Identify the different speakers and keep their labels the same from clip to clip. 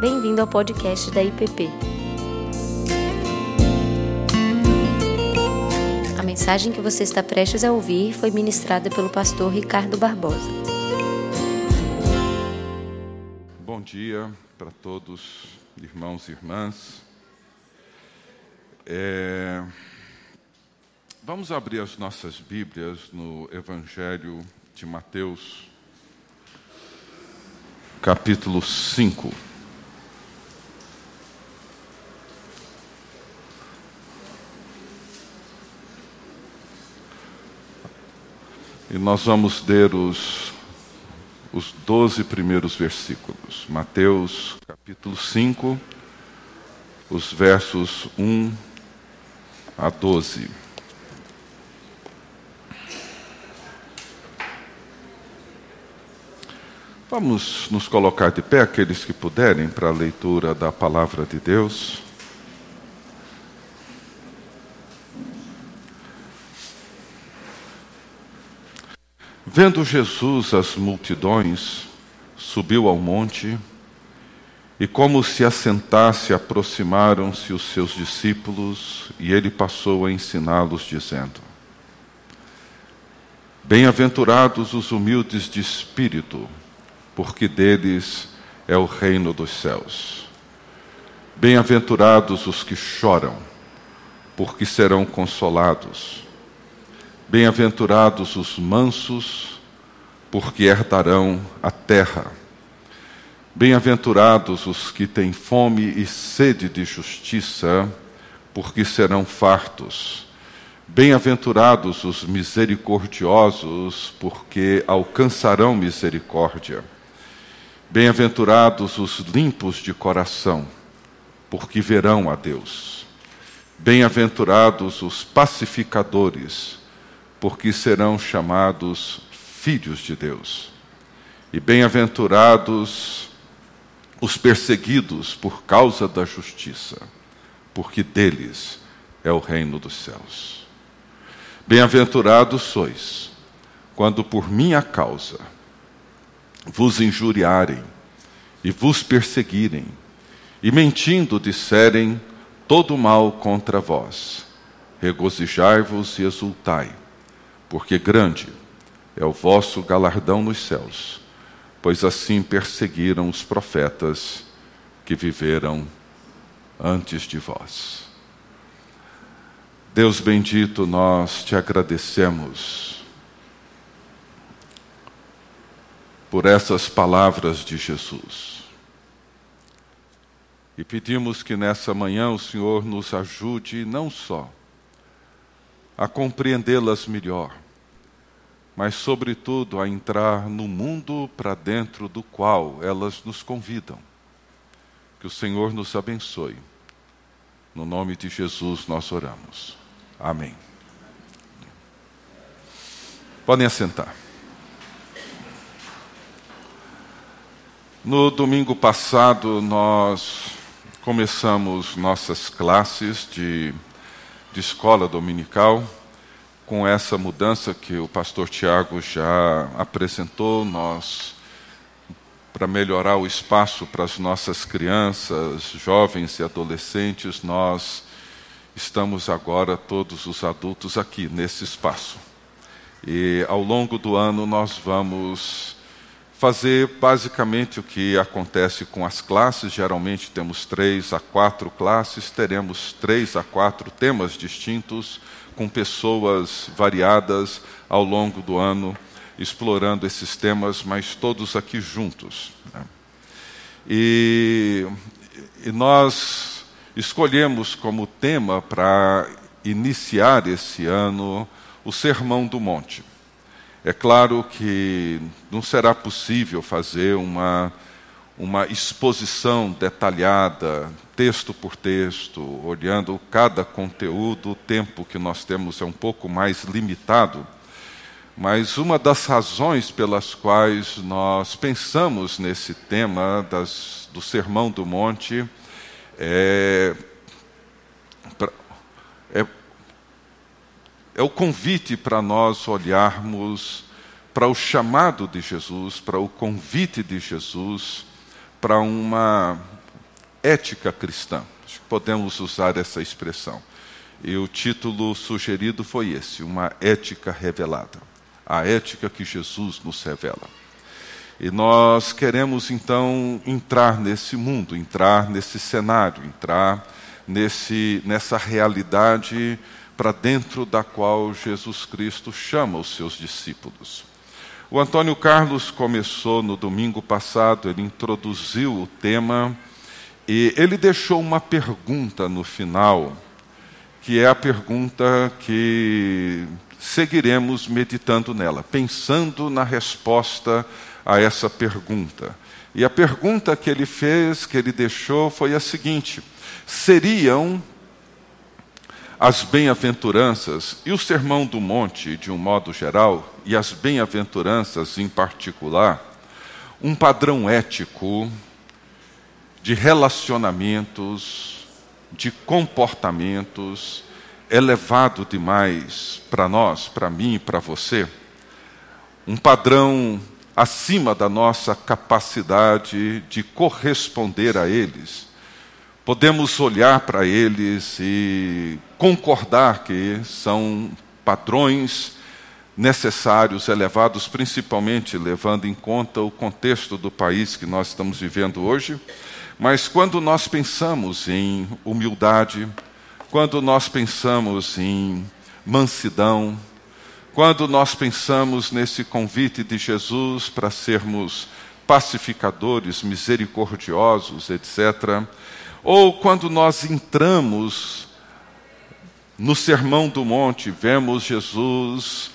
Speaker 1: Bem-vindo ao podcast da IPP. A mensagem que você está prestes a ouvir foi ministrada pelo pastor Ricardo Barbosa.
Speaker 2: Bom dia para todos, irmãos e irmãs. É... Vamos abrir as nossas Bíblias no Evangelho de Mateus, capítulo 5. E nós vamos ler os, os 12 primeiros versículos. Mateus, capítulo 5, os versos 1 a 12. Vamos nos colocar de pé, aqueles que puderem, para a leitura da palavra de Deus. Vendo Jesus as multidões, subiu ao monte e, como se assentasse, aproximaram-se os seus discípulos e ele passou a ensiná-los, dizendo: Bem-aventurados os humildes de espírito, porque deles é o reino dos céus. Bem-aventurados os que choram, porque serão consolados. Bem-aventurados os mansos, porque herdarão a terra. Bem-aventurados os que têm fome e sede de justiça, porque serão fartos. Bem-aventurados os misericordiosos, porque alcançarão misericórdia. Bem-aventurados os limpos de coração, porque verão a Deus. Bem-aventurados os pacificadores, porque serão chamados filhos de Deus. E bem-aventurados os perseguidos por causa da justiça, porque deles é o reino dos céus. Bem-aventurados sois, quando por minha causa vos injuriarem e vos perseguirem, e mentindo disserem todo mal contra vós. Regozijai-vos e exultai porque grande é o vosso galardão nos céus, pois assim perseguiram os profetas que viveram antes de vós. Deus bendito, nós te agradecemos por essas palavras de Jesus. E pedimos que nessa manhã o Senhor nos ajude não só a compreendê-las melhor, mas, sobretudo, a entrar no mundo para dentro do qual elas nos convidam. Que o Senhor nos abençoe. No nome de Jesus nós oramos. Amém. Podem assentar. No domingo passado, nós começamos nossas classes de de escola dominical, com essa mudança que o pastor Tiago já apresentou, nós, para melhorar o espaço para as nossas crianças, jovens e adolescentes, nós estamos agora, todos os adultos, aqui nesse espaço. E ao longo do ano nós vamos fazer basicamente o que acontece com as classes. Geralmente temos três a quatro classes, teremos três a quatro temas distintos, com pessoas variadas ao longo do ano, explorando esses temas, mas todos aqui juntos. Né? E, e nós escolhemos como tema para iniciar esse ano o Sermão do Monte. É claro que não será possível fazer uma, uma exposição detalhada, texto por texto, olhando cada conteúdo, o tempo que nós temos é um pouco mais limitado. Mas uma das razões pelas quais nós pensamos nesse tema das, do Sermão do Monte é, é o convite para nós olharmos para o chamado de Jesus, para o convite de Jesus, para uma, ética cristã. Acho que podemos usar essa expressão. E o título sugerido foi esse: Uma ética revelada. A ética que Jesus nos revela. E nós queremos então entrar nesse mundo, entrar nesse cenário, entrar nesse, nessa realidade para dentro da qual Jesus Cristo chama os seus discípulos. O Antônio Carlos começou no domingo passado, ele introduziu o tema e ele deixou uma pergunta no final que é a pergunta que seguiremos meditando nela, pensando na resposta a essa pergunta. E a pergunta que ele fez, que ele deixou, foi a seguinte: seriam as bem-aventuranças e o Sermão do Monte, de um modo geral, e as bem-aventuranças em particular, um padrão ético de relacionamentos, de comportamentos elevado demais para nós, para mim e para você, um padrão acima da nossa capacidade de corresponder a eles. Podemos olhar para eles e concordar que são padrões necessários, elevados, principalmente levando em conta o contexto do país que nós estamos vivendo hoje mas quando nós pensamos em humildade, quando nós pensamos em mansidão, quando nós pensamos nesse convite de Jesus para sermos pacificadores, misericordiosos, etc., ou quando nós entramos no Sermão do Monte, vemos Jesus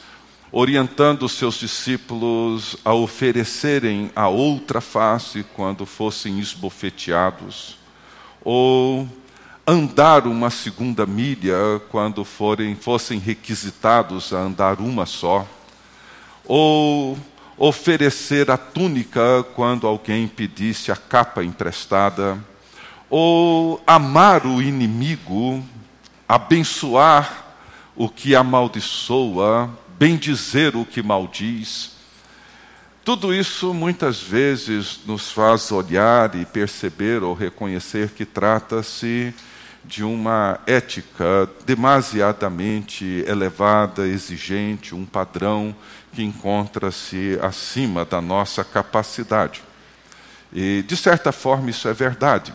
Speaker 2: orientando seus discípulos a oferecerem a outra face quando fossem esbofeteados, ou andar uma segunda milha quando forem, fossem requisitados a andar uma só, ou oferecer a túnica quando alguém pedisse a capa emprestada, ou amar o inimigo, abençoar o que amaldiçoa, bendizer o que maldiz. Tudo isso muitas vezes nos faz olhar e perceber ou reconhecer que trata-se de uma ética demasiadamente elevada, exigente, um padrão que encontra-se acima da nossa capacidade. E, de certa forma, isso é verdade.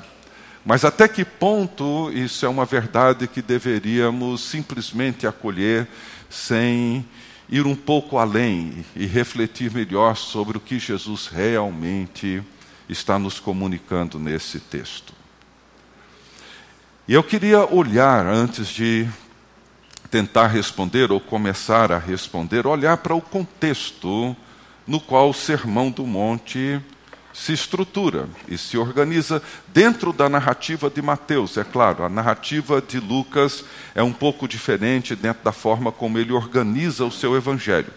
Speaker 2: Mas até que ponto isso é uma verdade que deveríamos simplesmente acolher sem ir um pouco além e refletir melhor sobre o que Jesus realmente está nos comunicando nesse texto. E eu queria olhar, antes de tentar responder ou começar a responder, olhar para o contexto no qual o Sermão do Monte se estrutura e se organiza dentro da narrativa de Mateus. É claro, a narrativa de Lucas é um pouco diferente dentro da forma como ele organiza o seu evangelho.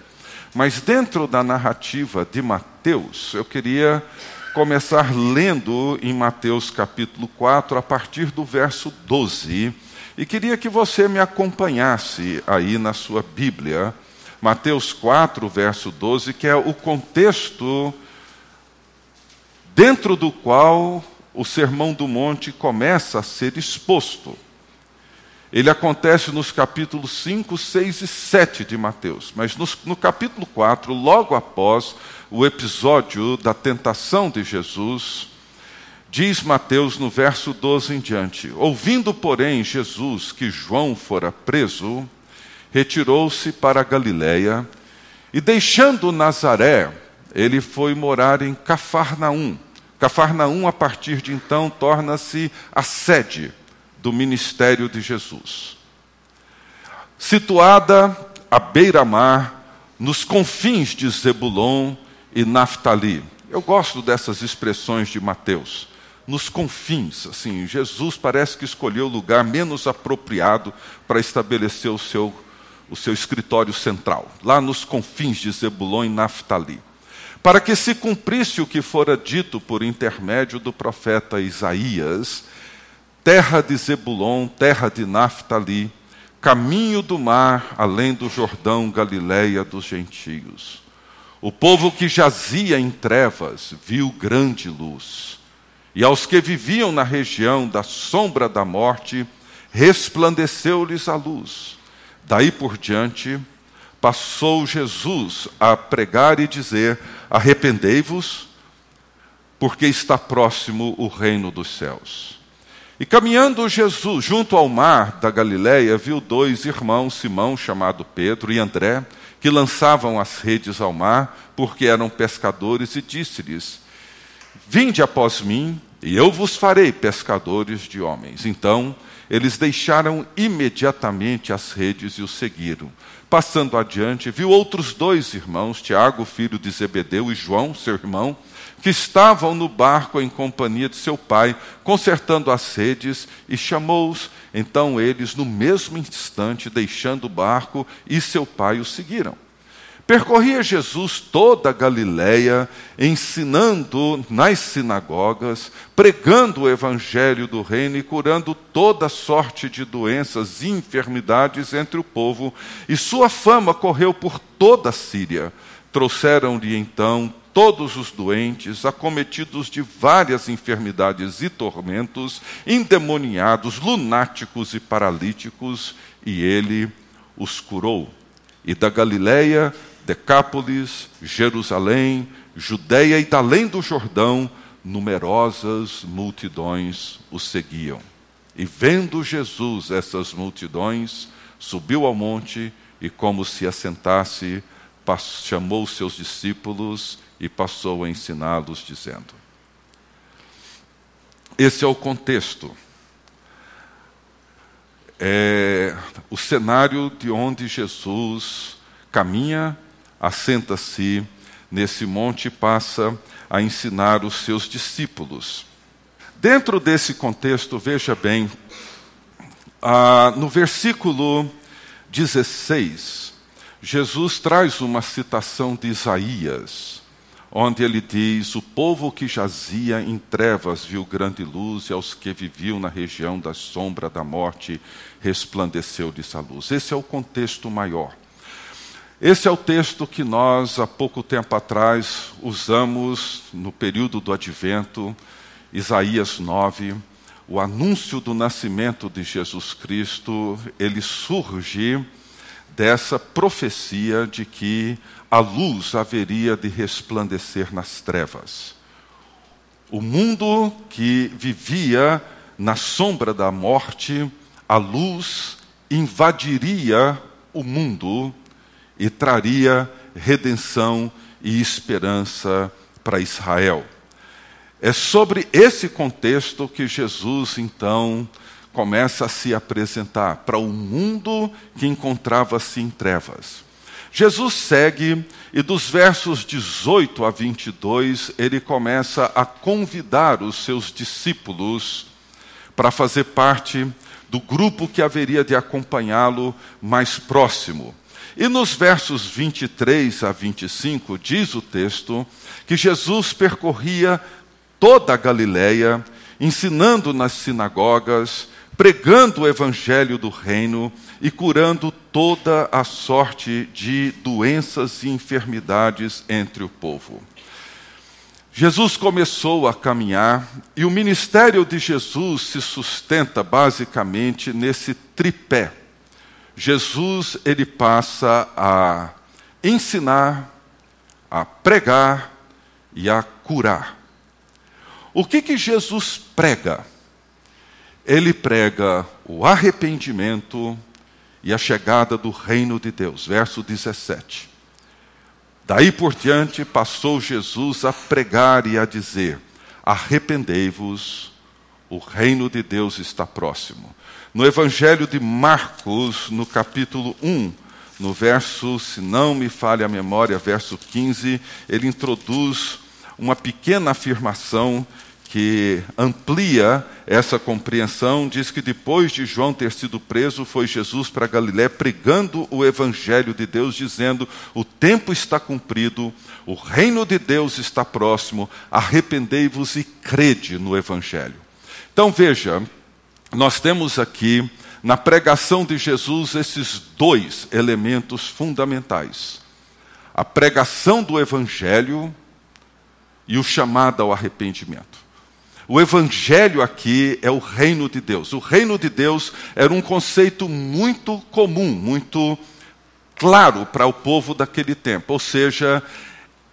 Speaker 2: Mas dentro da narrativa de Mateus, eu queria começar lendo em Mateus capítulo 4, a partir do verso 12, e queria que você me acompanhasse aí na sua Bíblia. Mateus 4, verso 12, que é o contexto dentro do qual o Sermão do Monte começa a ser exposto. Ele acontece nos capítulos 5, 6 e 7 de Mateus, mas no, no capítulo 4, logo após o episódio da tentação de Jesus, diz Mateus no verso 12 em diante: Ouvindo, porém, Jesus que João fora preso, retirou-se para a Galiléia e, deixando Nazaré, ele foi morar em Cafarnaum. Cafarnaum, a partir de então, torna-se a sede do ministério de Jesus. Situada à beira-mar, nos confins de Zebulon e Naftali. Eu gosto dessas expressões de Mateus. Nos confins, assim, Jesus parece que escolheu o lugar menos apropriado para estabelecer o seu, o seu escritório central, lá nos confins de Zebulon e Naftali para que se cumprisse o que fora dito por intermédio do profeta Isaías: terra de Zebulon, terra de Naphtali, caminho do mar, além do Jordão, Galiléia dos gentios. O povo que jazia em trevas viu grande luz, E aos que viviam na região da sombra da morte, resplandeceu-lhes a luz. Daí por diante, passou Jesus a pregar e dizer: Arrependei-vos, porque está próximo o reino dos céus. E caminhando Jesus junto ao mar da Galiléia, viu dois irmãos, Simão, chamado Pedro, e André, que lançavam as redes ao mar, porque eram pescadores, e disse-lhes: Vinde após mim, e eu vos farei pescadores de homens. Então, eles deixaram imediatamente as redes e o seguiram. Passando adiante, viu outros dois irmãos, Tiago, filho de Zebedeu, e João, seu irmão, que estavam no barco em companhia de seu pai, consertando as redes, e chamou-os. Então eles, no mesmo instante, deixando o barco, e seu pai o seguiram. Percorria Jesus toda a Galiléia, ensinando nas sinagogas, pregando o evangelho do reino e curando toda sorte de doenças e enfermidades entre o povo, e sua fama correu por toda a Síria. Trouxeram-lhe então todos os doentes, acometidos de várias enfermidades e tormentos, endemoniados, lunáticos e paralíticos, e ele os curou. E da Galiléia Decápolis, Jerusalém, Judéia e além do Jordão, numerosas multidões o seguiam. E vendo Jesus essas multidões, subiu ao monte e, como se assentasse, chamou seus discípulos e passou a ensiná-los, dizendo: Esse é o contexto. É o cenário de onde Jesus caminha assenta-se nesse monte e passa a ensinar os seus discípulos. Dentro desse contexto, veja bem, ah, no versículo 16, Jesus traz uma citação de Isaías, onde ele diz: O povo que jazia em trevas viu grande luz, e aos que viviam na região da sombra da morte resplandeceu-lhes a luz. Esse é o contexto maior. Esse é o texto que nós, há pouco tempo atrás, usamos no período do advento, Isaías 9. O anúncio do nascimento de Jesus Cristo, ele surge dessa profecia de que a luz haveria de resplandecer nas trevas. O mundo que vivia na sombra da morte, a luz invadiria o mundo e traria redenção e esperança para Israel. É sobre esse contexto que Jesus, então, começa a se apresentar para o um mundo que encontrava-se em trevas. Jesus segue e dos versos 18 a 22, ele começa a convidar os seus discípulos para fazer parte do grupo que haveria de acompanhá-lo mais próximo. E nos versos 23 a 25, diz o texto que Jesus percorria toda a Galiléia, ensinando nas sinagogas, pregando o evangelho do reino e curando toda a sorte de doenças e enfermidades entre o povo. Jesus começou a caminhar e o ministério de Jesus se sustenta basicamente nesse tripé Jesus ele passa a ensinar, a pregar e a curar. O que que Jesus prega? Ele prega o arrependimento e a chegada do reino de Deus. Verso 17. Daí por diante passou Jesus a pregar e a dizer: Arrependei-vos, o reino de Deus está próximo. No Evangelho de Marcos, no capítulo 1, no verso, se não me falha a memória, verso 15, ele introduz uma pequena afirmação que amplia essa compreensão. Diz que depois de João ter sido preso, foi Jesus para Galiléia pregando o evangelho de Deus, dizendo: "O tempo está cumprido, o reino de Deus está próximo, arrependei-vos e crede no evangelho". Então veja, nós temos aqui na pregação de Jesus esses dois elementos fundamentais: a pregação do Evangelho e o chamado ao arrependimento. O evangelho aqui é o reino de Deus. O reino de Deus era um conceito muito comum, muito claro para o povo daquele tempo. Ou seja,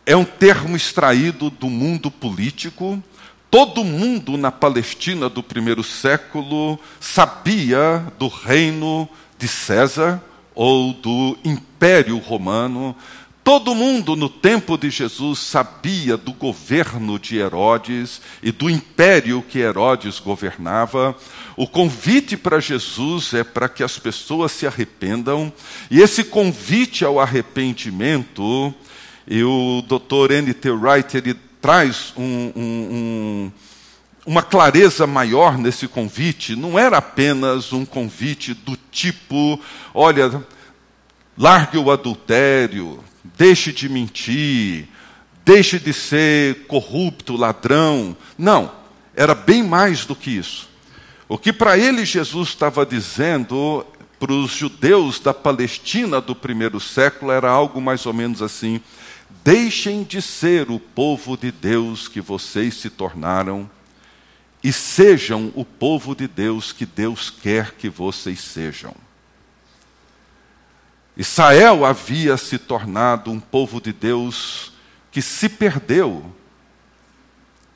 Speaker 2: é um termo extraído do mundo político. Todo mundo na Palestina do primeiro século sabia do reino de César ou do Império Romano. Todo mundo no tempo de Jesus sabia do governo de Herodes e do império que Herodes governava. O convite para Jesus é para que as pessoas se arrependam, e esse convite ao arrependimento, e o Dr. N.T. Wright ele traz um, um, um, uma clareza maior nesse convite, não era apenas um convite do tipo: olha, largue o adultério, deixe de mentir, deixe de ser corrupto, ladrão. Não, era bem mais do que isso. O que para ele Jesus estava dizendo para os judeus da Palestina do primeiro século era algo mais ou menos assim: deixem de ser o povo de Deus que vocês se tornaram e sejam o povo de Deus que Deus quer que vocês sejam. Israel havia se tornado um povo de Deus que se perdeu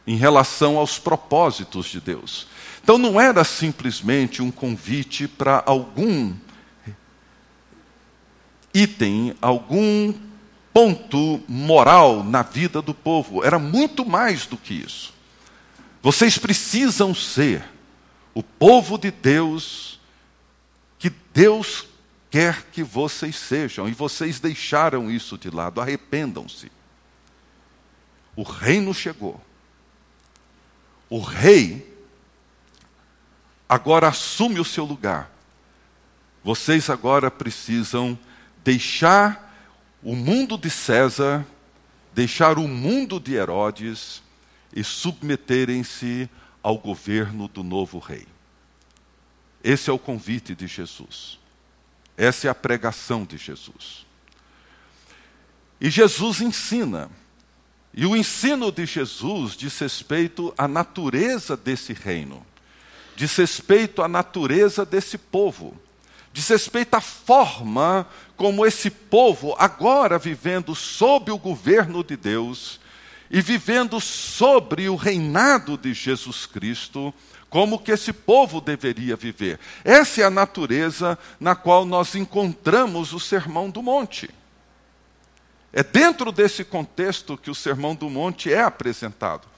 Speaker 2: em relação aos propósitos de Deus. Então não era simplesmente um convite para algum item, algum ponto moral na vida do povo, era muito mais do que isso. Vocês precisam ser o povo de Deus que Deus quer que vocês sejam, e vocês deixaram isso de lado, arrependam-se. O reino chegou. O rei agora assume o seu lugar. Vocês agora precisam deixar o mundo de César, deixar o mundo de Herodes e submeterem-se ao governo do novo rei. Esse é o convite de Jesus. Essa é a pregação de Jesus. E Jesus ensina. E o ensino de Jesus diz respeito à natureza desse reino, diz respeito à natureza desse povo, diz respeito à forma como esse povo, agora vivendo sob o governo de Deus e vivendo sobre o reinado de Jesus Cristo, como que esse povo deveria viver. Essa é a natureza na qual nós encontramos o Sermão do Monte. É dentro desse contexto que o Sermão do Monte é apresentado.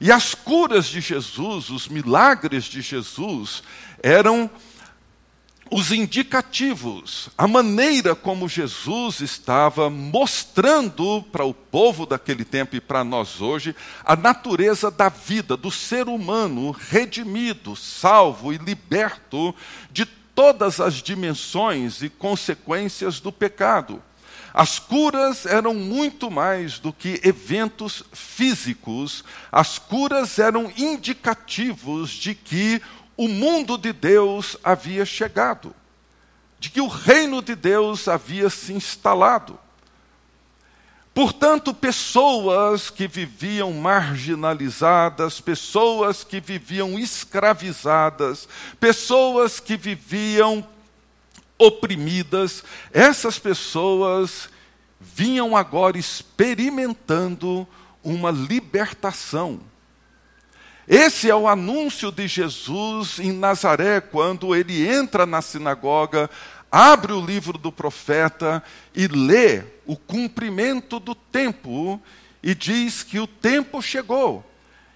Speaker 2: E as curas de Jesus, os milagres de Jesus, eram os indicativos, a maneira como Jesus estava mostrando para o povo daquele tempo e para nós hoje a natureza da vida, do ser humano redimido, salvo e liberto de todas as dimensões e consequências do pecado. As curas eram muito mais do que eventos físicos, as curas eram indicativos de que o mundo de Deus havia chegado, de que o reino de Deus havia se instalado. Portanto, pessoas que viviam marginalizadas, pessoas que viviam escravizadas, pessoas que viviam oprimidas, essas pessoas vinham agora experimentando uma libertação esse é o anúncio de Jesus em Nazaré, quando ele entra na sinagoga, abre o livro do profeta e lê o cumprimento do tempo e diz que o tempo chegou.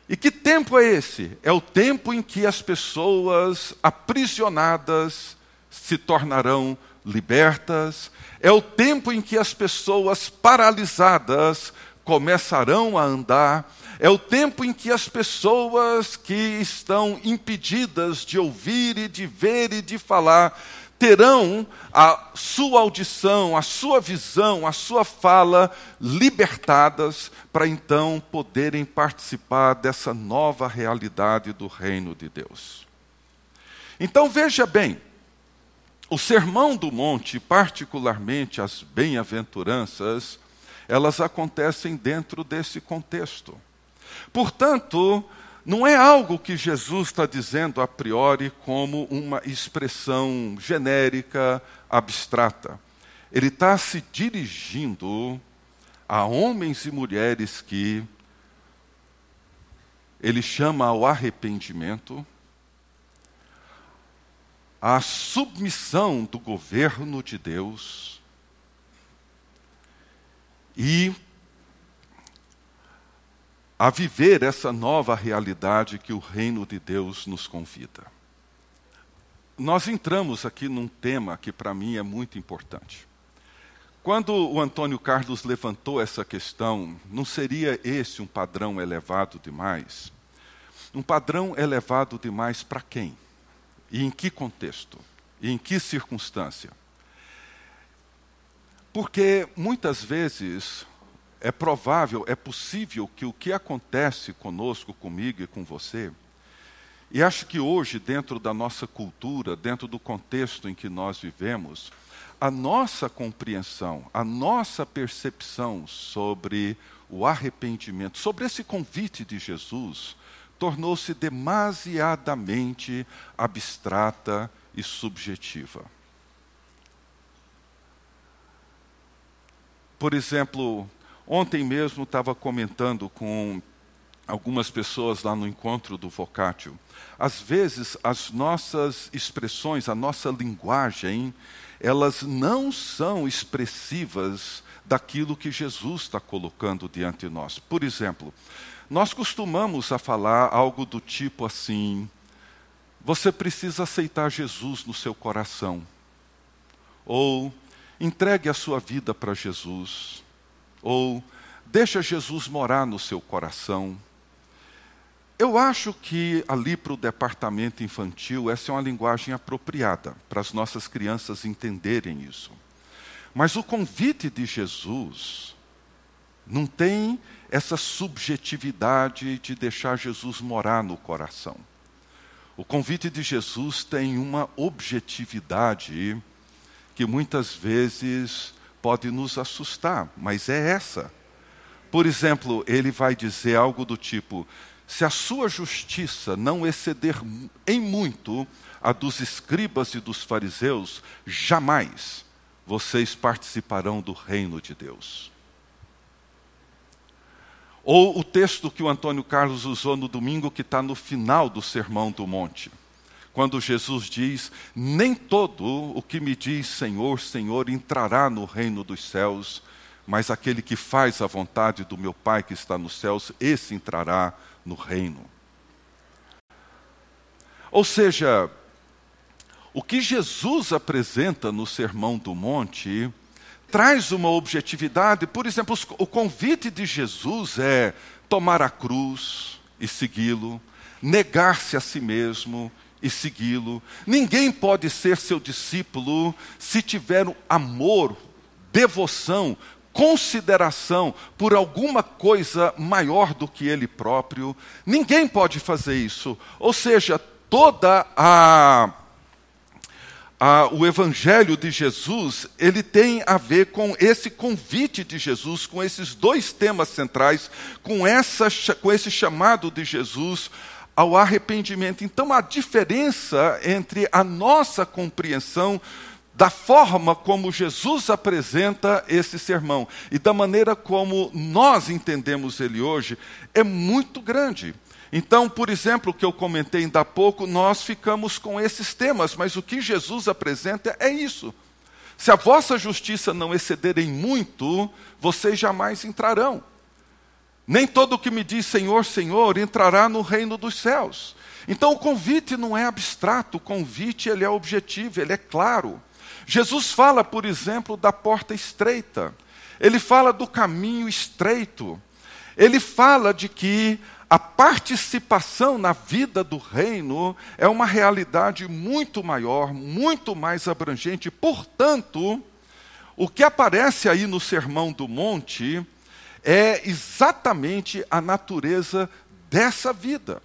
Speaker 2: E que tempo é esse? É o tempo em que as pessoas aprisionadas se tornarão libertas, é o tempo em que as pessoas paralisadas começarão a andar, é o tempo em que as pessoas que estão impedidas de ouvir e de ver e de falar terão a sua audição, a sua visão, a sua fala libertadas para então poderem participar dessa nova realidade do reino de Deus. Então veja bem, o Sermão do Monte, particularmente as bem-aventuranças, elas acontecem dentro desse contexto. Portanto, não é algo que Jesus está dizendo a priori como uma expressão genérica, abstrata. Ele está se dirigindo a homens e mulheres que ele chama ao arrependimento, à submissão do governo de Deus e a viver essa nova realidade que o reino de Deus nos convida. Nós entramos aqui num tema que para mim é muito importante. Quando o Antônio Carlos levantou essa questão, não seria esse um padrão elevado demais? Um padrão elevado demais para quem? E em que contexto? E em que circunstância? Porque muitas vezes é provável, é possível que o que acontece conosco, comigo e com você, e acho que hoje, dentro da nossa cultura, dentro do contexto em que nós vivemos, a nossa compreensão, a nossa percepção sobre o arrependimento, sobre esse convite de Jesus, tornou-se demasiadamente abstrata e subjetiva. Por exemplo, Ontem mesmo estava comentando com algumas pessoas lá no encontro do Vocatio. Às vezes, as nossas expressões, a nossa linguagem, elas não são expressivas daquilo que Jesus está colocando diante de nós. Por exemplo, nós costumamos a falar algo do tipo assim: você precisa aceitar Jesus no seu coração. Ou entregue a sua vida para Jesus ou deixa Jesus morar no seu coração. Eu acho que ali para o departamento infantil essa é uma linguagem apropriada para as nossas crianças entenderem isso. Mas o convite de Jesus não tem essa subjetividade de deixar Jesus morar no coração. O convite de Jesus tem uma objetividade que muitas vezes pode nos assustar, mas é essa. Por exemplo, ele vai dizer algo do tipo: se a sua justiça não exceder em muito a dos escribas e dos fariseus, jamais vocês participarão do reino de Deus. Ou o texto que o Antônio Carlos usou no domingo, que está no final do Sermão do Monte quando Jesus diz: Nem todo o que me diz Senhor, Senhor entrará no reino dos céus, mas aquele que faz a vontade do meu Pai que está nos céus, esse entrará no reino. Ou seja, o que Jesus apresenta no Sermão do Monte traz uma objetividade. Por exemplo, o convite de Jesus é tomar a cruz e segui-lo, negar-se a si mesmo e segui-lo. Ninguém pode ser seu discípulo se tiver amor, devoção, consideração por alguma coisa maior do que ele próprio. Ninguém pode fazer isso. Ou seja, toda a o evangelho de Jesus, ele tem a ver com esse convite de Jesus, com esses dois temas centrais, com, essa, com esse chamado de Jesus ao arrependimento. Então, a diferença entre a nossa compreensão da forma como Jesus apresenta esse sermão e da maneira como nós entendemos ele hoje é muito grande. Então, por exemplo, o que eu comentei ainda há pouco, nós ficamos com esses temas, mas o que Jesus apresenta é isso. Se a vossa justiça não exceder em muito, vocês jamais entrarão. Nem todo que me diz Senhor, Senhor entrará no reino dos céus. Então o convite não é abstrato, o convite ele é objetivo, ele é claro. Jesus fala, por exemplo, da porta estreita. Ele fala do caminho estreito. Ele fala de que a participação na vida do reino é uma realidade muito maior, muito mais abrangente. Portanto, o que aparece aí no Sermão do Monte é exatamente a natureza dessa vida.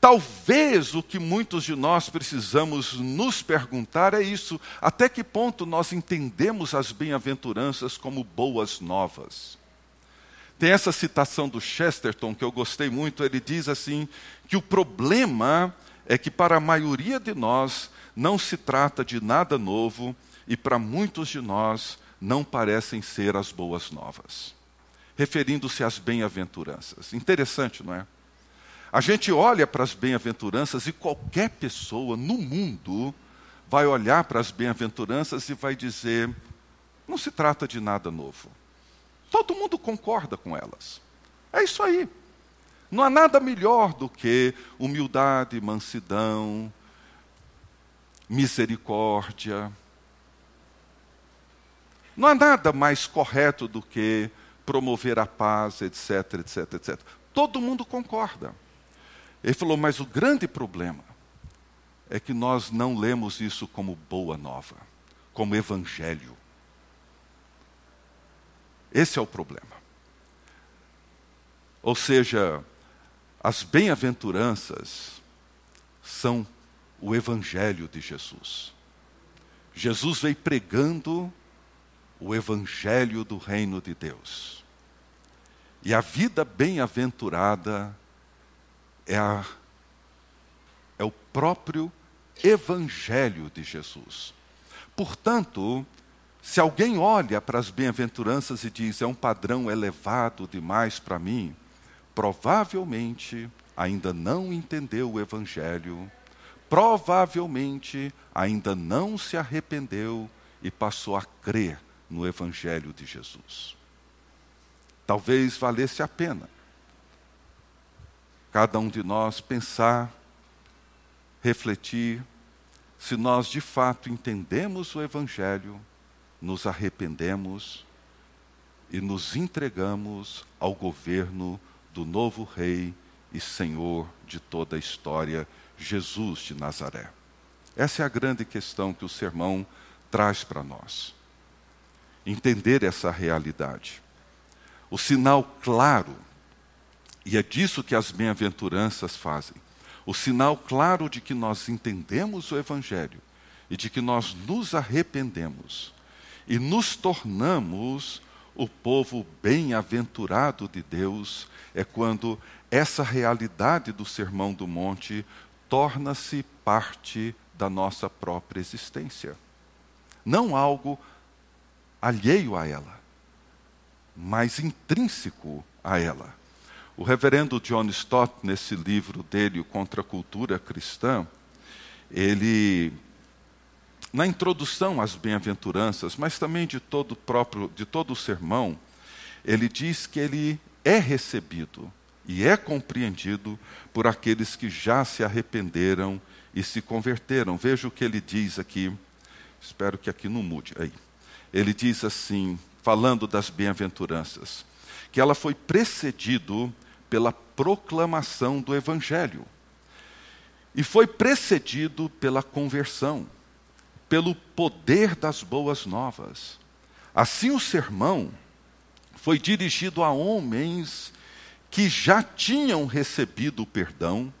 Speaker 2: Talvez o que muitos de nós precisamos nos perguntar é isso: até que ponto nós entendemos as bem-aventuranças como boas novas? Tem essa citação do Chesterton que eu gostei muito. Ele diz assim: que o problema é que para a maioria de nós não se trata de nada novo e para muitos de nós não parecem ser as boas novas. Referindo-se às bem-aventuranças. Interessante, não é? A gente olha para as bem-aventuranças e qualquer pessoa no mundo vai olhar para as bem-aventuranças e vai dizer: não se trata de nada novo. Todo mundo concorda com elas. É isso aí. Não há nada melhor do que humildade, mansidão, misericórdia. Não há nada mais correto do que promover a paz, etc, etc, etc. Todo mundo concorda. Ele falou, mas o grande problema é que nós não lemos isso como boa nova, como evangelho. Esse é o problema. Ou seja, as bem-aventuranças são o evangelho de Jesus. Jesus veio pregando o evangelho do reino de Deus. E a vida bem-aventurada é, a, é o próprio evangelho de Jesus. Portanto, se alguém olha para as bem-aventuranças e diz é um padrão elevado demais para mim, provavelmente ainda não entendeu o Evangelho, provavelmente ainda não se arrependeu e passou a crer no Evangelho de Jesus. Talvez valesse a pena cada um de nós pensar, refletir, se nós de fato entendemos o Evangelho, nos arrependemos e nos entregamos ao governo do novo Rei e Senhor de toda a história, Jesus de Nazaré. Essa é a grande questão que o sermão traz para nós. Entender essa realidade. O sinal claro, e é disso que as bem-aventuranças fazem, o sinal claro de que nós entendemos o Evangelho e de que nós nos arrependemos e nos tornamos o povo bem-aventurado de Deus é quando essa realidade do Sermão do Monte torna-se parte da nossa própria existência. Não algo alheio a ela, mas intrínseco a ela. O reverendo John Stott, nesse livro dele, Contra a Cultura Cristã, ele na introdução às bem-aventuranças, mas também de todo, próprio, de todo o sermão, ele diz que ele é recebido e é compreendido por aqueles que já se arrependeram e se converteram. Veja o que ele diz aqui, espero que aqui não mude. Aí. Ele diz assim, falando das bem-aventuranças, que ela foi precedido pela proclamação do Evangelho e foi precedido pela conversão pelo poder das boas novas. Assim, o sermão foi dirigido a homens que já tinham recebido o perdão,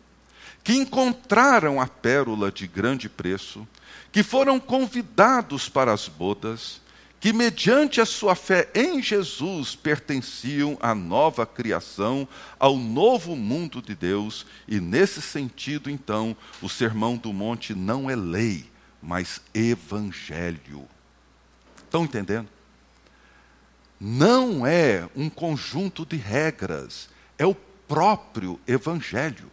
Speaker 2: que encontraram a pérola de grande preço, que foram convidados para as bodas, que, mediante a sua fé em Jesus, pertenciam à nova criação, ao novo mundo de Deus, e nesse sentido, então, o Sermão do Monte não é lei, mas evangelho. Estão entendendo? Não é um conjunto de regras, é o próprio evangelho.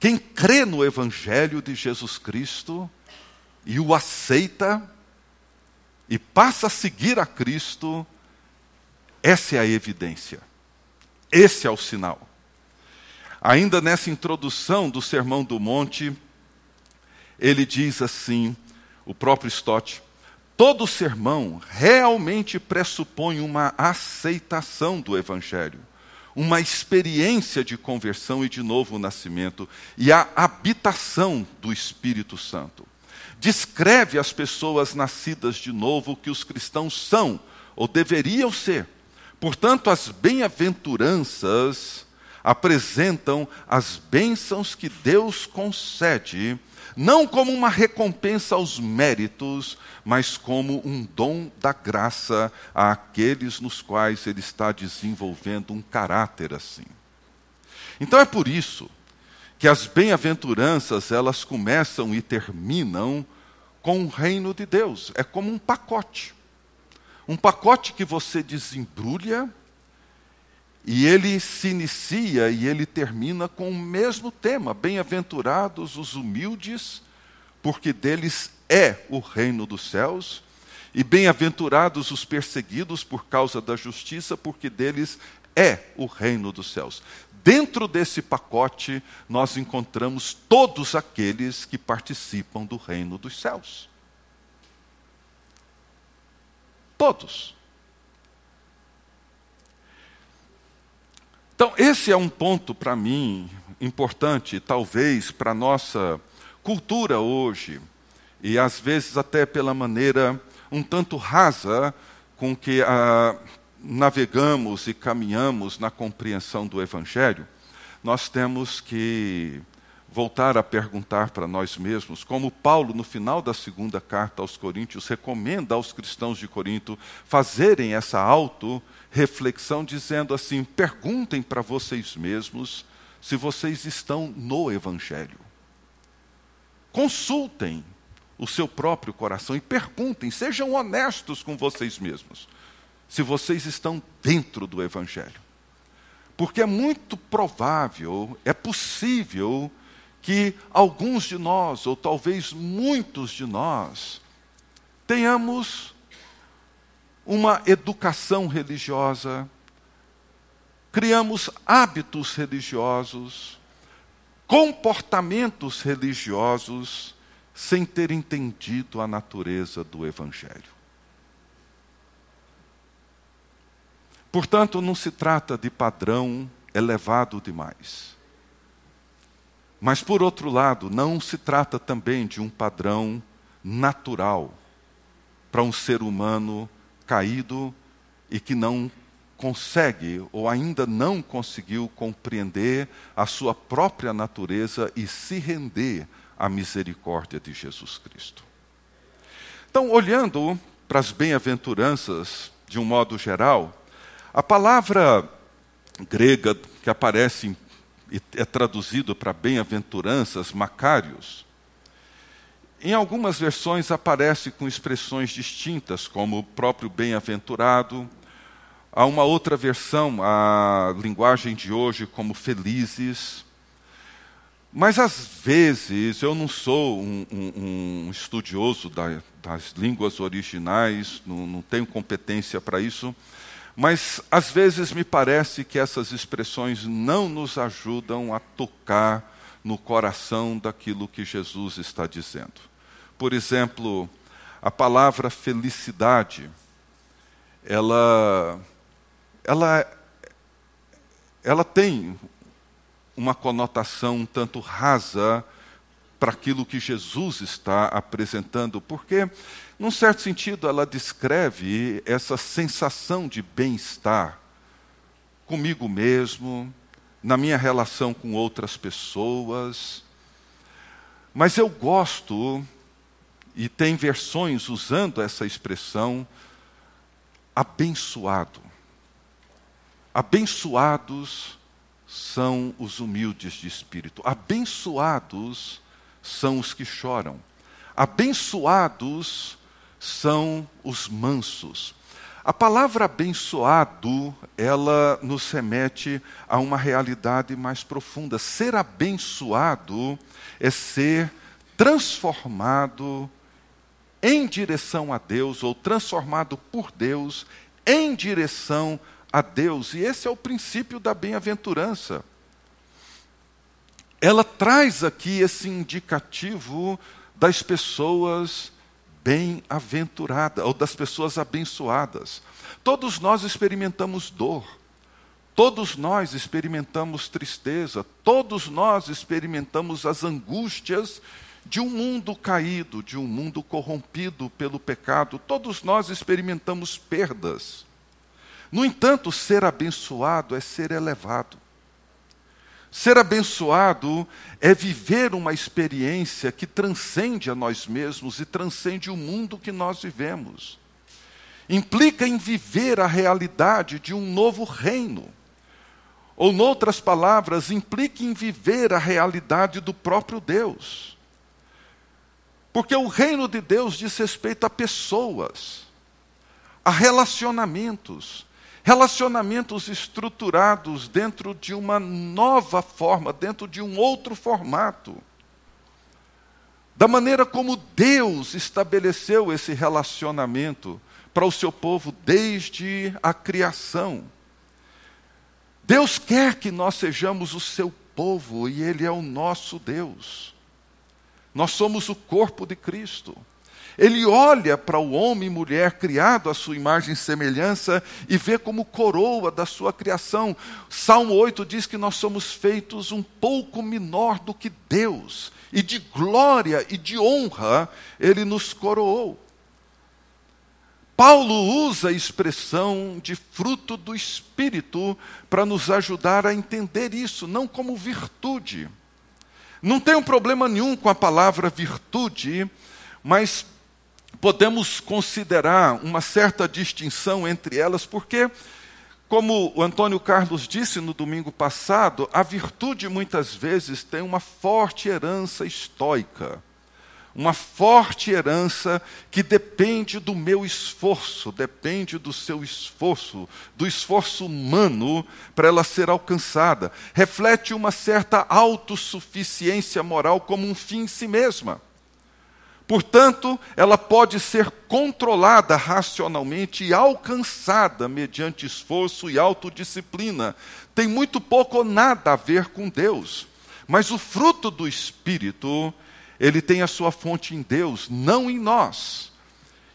Speaker 2: Quem crê no evangelho de Jesus Cristo e o aceita e passa a seguir a Cristo, essa é a evidência. Esse é o sinal. Ainda nessa introdução do Sermão do Monte, ele diz assim, o próprio Stott, todo sermão realmente pressupõe uma aceitação do Evangelho, uma experiência de conversão e de novo nascimento, e a habitação do Espírito Santo. Descreve as pessoas nascidas de novo que os cristãos são, ou deveriam ser. Portanto, as bem-aventuranças apresentam as bênçãos que Deus concede não como uma recompensa aos méritos, mas como um dom da graça àqueles nos quais ele está desenvolvendo um caráter assim. Então é por isso que as bem-aventuranças elas começam e terminam com o reino de Deus. É como um pacote. Um pacote que você desembrulha e ele se inicia e ele termina com o mesmo tema: Bem-aventurados os humildes, porque deles é o reino dos céus, e bem-aventurados os perseguidos por causa da justiça, porque deles é o reino dos céus. Dentro desse pacote, nós encontramos todos aqueles que participam do reino dos céus. Todos. Então, esse é um ponto para mim importante, talvez para a nossa cultura hoje, e às vezes até pela maneira um tanto rasa com que ah, navegamos e caminhamos na compreensão do Evangelho, nós temos que voltar a perguntar para nós mesmos, como Paulo, no final da segunda carta aos Coríntios, recomenda aos cristãos de Corinto fazerem essa auto-reflexão, dizendo assim: perguntem para vocês mesmos se vocês estão no Evangelho. Consultem o seu próprio coração e perguntem, sejam honestos com vocês mesmos, se vocês estão dentro do Evangelho. Porque é muito provável, é possível, que alguns de nós, ou talvez muitos de nós, tenhamos uma educação religiosa, criamos hábitos religiosos, comportamentos religiosos, sem ter entendido a natureza do Evangelho. Portanto, não se trata de padrão elevado demais. Mas, por outro lado, não se trata também de um padrão natural para um ser humano caído e que não consegue ou ainda não conseguiu compreender a sua própria natureza e se render à misericórdia de Jesus Cristo. Então, olhando para as bem-aventuranças de um modo geral, a palavra grega que aparece e é traduzido para bem-aventuranças, macários. Em algumas versões aparece com expressões distintas, como o próprio bem-aventurado. Há uma outra versão, a linguagem de hoje, como felizes. Mas às vezes eu não sou um, um, um estudioso da, das línguas originais, não, não tenho competência para isso. Mas às vezes me parece que essas expressões não nos ajudam a tocar no coração daquilo que Jesus está dizendo. Por exemplo, a palavra felicidade, ela, ela, ela tem uma conotação um tanto rasa para aquilo que Jesus está apresentando, porque num certo sentido, ela descreve essa sensação de bem-estar comigo mesmo, na minha relação com outras pessoas. Mas eu gosto, e tem versões usando essa expressão, abençoado. Abençoados são os humildes de espírito, abençoados são os que choram, abençoados são os mansos. A palavra abençoado, ela nos remete a uma realidade mais profunda. Ser abençoado é ser transformado em direção a Deus, ou transformado por Deus em direção a Deus. E esse é o princípio da bem-aventurança. Ela traz aqui esse indicativo das pessoas bem-aventurada, ou das pessoas abençoadas. Todos nós experimentamos dor, todos nós experimentamos tristeza, todos nós experimentamos as angústias de um mundo caído, de um mundo corrompido pelo pecado, todos nós experimentamos perdas. No entanto, ser abençoado é ser elevado. Ser abençoado é viver uma experiência que transcende a nós mesmos e transcende o mundo que nós vivemos. Implica em viver a realidade de um novo reino. Ou, noutras palavras, implica em viver a realidade do próprio Deus. Porque o reino de Deus diz respeito a pessoas, a relacionamentos, relacionamentos estruturados dentro de uma nova forma, dentro de um outro formato. Da maneira como Deus estabeleceu esse relacionamento para o seu povo desde a criação. Deus quer que nós sejamos o seu povo e Ele é o nosso Deus. Nós somos o corpo de Cristo. Ele olha para o homem e mulher criado à sua imagem e semelhança e vê como coroa da sua criação. Salmo 8 diz que nós somos feitos um pouco menor do que Deus, e de glória e de honra ele nos coroou. Paulo usa a expressão de fruto do Espírito para nos ajudar a entender isso, não como virtude. Não tem um problema nenhum com a palavra virtude, mas podemos considerar uma certa distinção entre elas, porque, como o Antônio Carlos disse no domingo passado, a virtude muitas vezes tem uma forte herança estoica, uma forte herança que depende do meu esforço, depende do seu esforço, do esforço humano para ela ser alcançada. Reflete uma certa autossuficiência moral como um fim em si mesma. Portanto, ela pode ser controlada racionalmente e alcançada mediante esforço e autodisciplina. Tem muito pouco ou nada a ver com Deus. Mas o fruto do Espírito, ele tem a sua fonte em Deus, não em nós.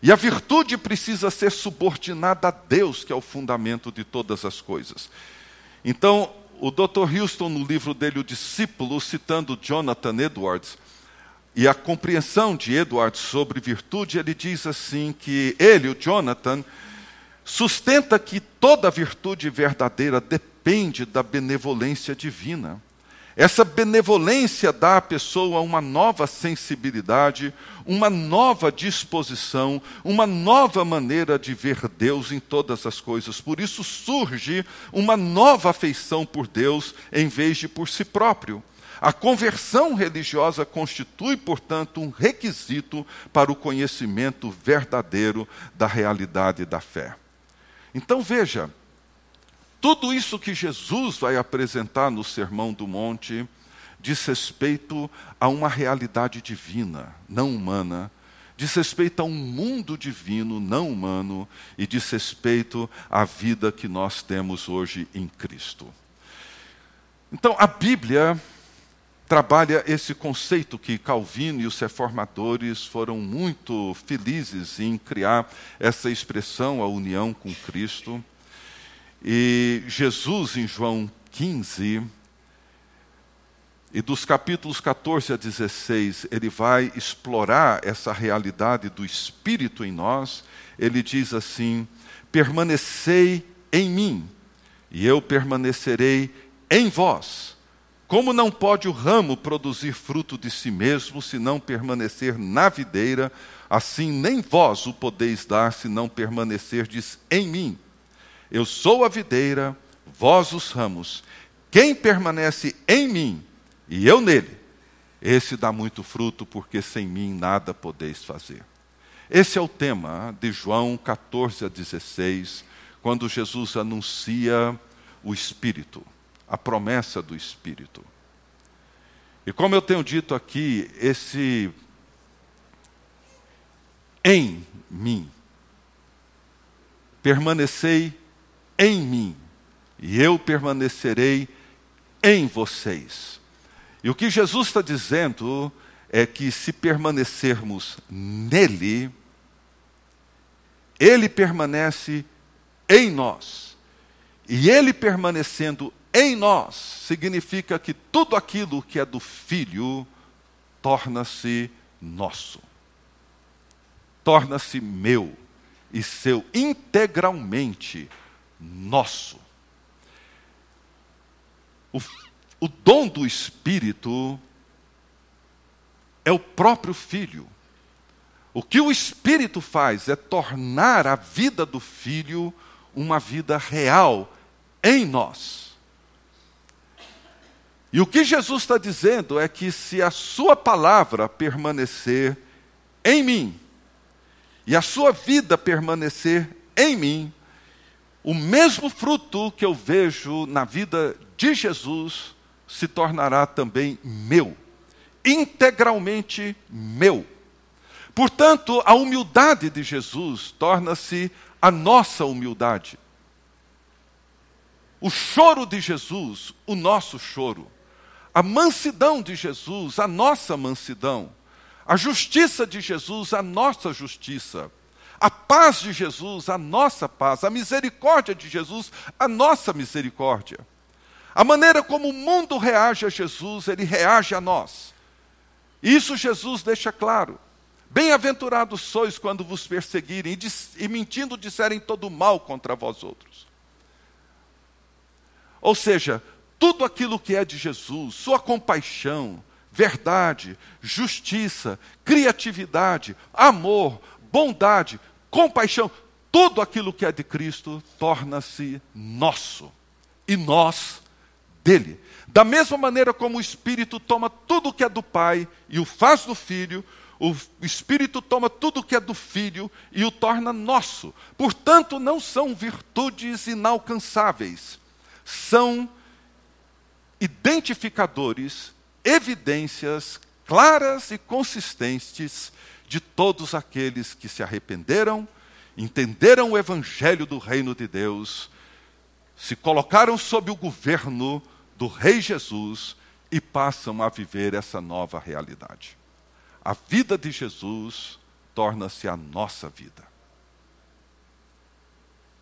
Speaker 2: E a virtude precisa ser subordinada a Deus, que é o fundamento de todas as coisas. Então, o Dr. Houston, no livro dele, O Discípulo, citando Jonathan Edwards, e a compreensão de Edward sobre virtude, ele diz assim que ele, o Jonathan, sustenta que toda virtude verdadeira depende da benevolência divina. Essa benevolência dá à pessoa uma nova sensibilidade, uma nova disposição, uma nova maneira de ver Deus em todas as coisas. Por isso surge uma nova afeição por Deus em vez de por si próprio. A conversão religiosa constitui, portanto, um requisito para o conhecimento verdadeiro da realidade da fé. Então veja, tudo isso que Jesus vai apresentar no Sermão do Monte diz respeito a uma realidade divina, não humana, diz respeito a um mundo divino, não humano, e diz respeito à vida que nós temos hoje em Cristo. Então, a Bíblia trabalha esse conceito que Calvino e os reformadores foram muito felizes em criar essa expressão, a união com Cristo. E Jesus, em João 15, e dos capítulos 14 a 16, ele vai explorar essa realidade do Espírito em nós. Ele diz assim: permanecei em mim, e eu permanecerei em vós. Como não pode o ramo produzir fruto de si mesmo, se não permanecer na videira, assim nem vós o podeis dar, se não permanecerdes em mim. Eu sou a videira, vós os ramos. Quem permanece em mim e eu nele, esse dá muito fruto, porque sem mim nada podeis fazer. Esse é o tema de João 14 a 16, quando Jesus anuncia o Espírito a promessa do Espírito. E como eu tenho dito aqui, esse em mim, permanecei em mim, e eu permanecerei em vocês. E o que Jesus está dizendo é que se permanecermos nele, ele permanece em nós. E ele permanecendo em nós significa que tudo aquilo que é do Filho torna-se nosso, torna-se meu e seu integralmente nosso. O, o dom do Espírito é o próprio Filho. O que o Espírito faz é tornar a vida do Filho uma vida real em nós. E o que Jesus está dizendo é que se a Sua palavra permanecer em mim, e a sua vida permanecer em mim, o mesmo fruto que eu vejo na vida de Jesus se tornará também meu, integralmente meu. Portanto, a humildade de Jesus torna-se a nossa humildade. O choro de Jesus, o nosso choro. A mansidão de Jesus, a nossa mansidão. A justiça de Jesus, a nossa justiça. A paz de Jesus, a nossa paz. A misericórdia de Jesus, a nossa misericórdia. A maneira como o mundo reage a Jesus, ele reage a nós. Isso Jesus deixa claro. Bem-aventurados sois quando vos perseguirem e, e mentindo disserem todo mal contra vós outros. Ou seja, tudo aquilo que é de Jesus, sua compaixão, verdade, justiça, criatividade, amor, bondade, compaixão, tudo aquilo que é de Cristo torna-se nosso e nós dele. Da mesma maneira como o Espírito toma tudo que é do Pai e o faz do Filho, o Espírito toma tudo que é do Filho e o torna nosso. Portanto, não são virtudes inalcançáveis, são identificadores evidências claras e consistentes de todos aqueles que se arrependeram, entenderam o evangelho do reino de Deus, se colocaram sob o governo do Rei Jesus e passam a viver essa nova realidade. A vida de Jesus torna-se a nossa vida.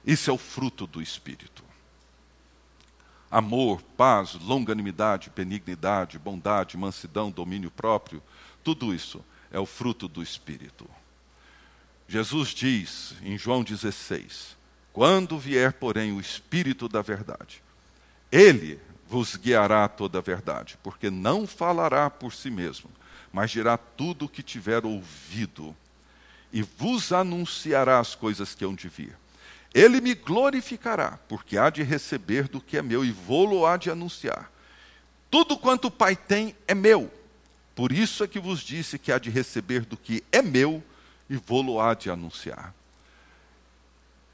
Speaker 2: Isso é o fruto do Espírito amor, paz, longanimidade, benignidade, bondade, mansidão, domínio próprio, tudo isso é o fruto do Espírito. Jesus diz em João 16: Quando vier, porém, o Espírito da Verdade, ele vos guiará a toda a verdade, porque não falará por si mesmo, mas dirá tudo o que tiver ouvido, e vos anunciará as coisas que hão de vir. Ele me glorificará, porque há de receber do que é meu e vou-lo há de anunciar. Tudo quanto o Pai tem é meu. Por isso é que vos disse que há de receber do que é meu e vou-lo há de anunciar.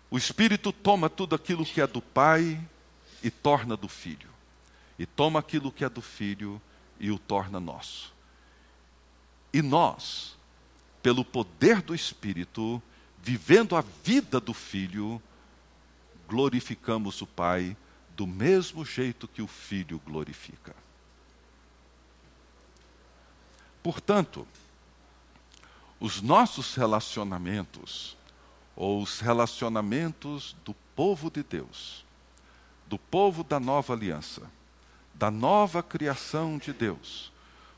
Speaker 2: O Espírito toma tudo aquilo que é do Pai e torna do Filho. E toma aquilo que é do Filho e o torna nosso. E nós, pelo poder do Espírito, vivendo a vida do Filho, glorificamos o Pai do mesmo jeito que o Filho glorifica. Portanto, os nossos relacionamentos, ou os relacionamentos do povo de Deus, do povo da nova aliança, da nova criação de Deus,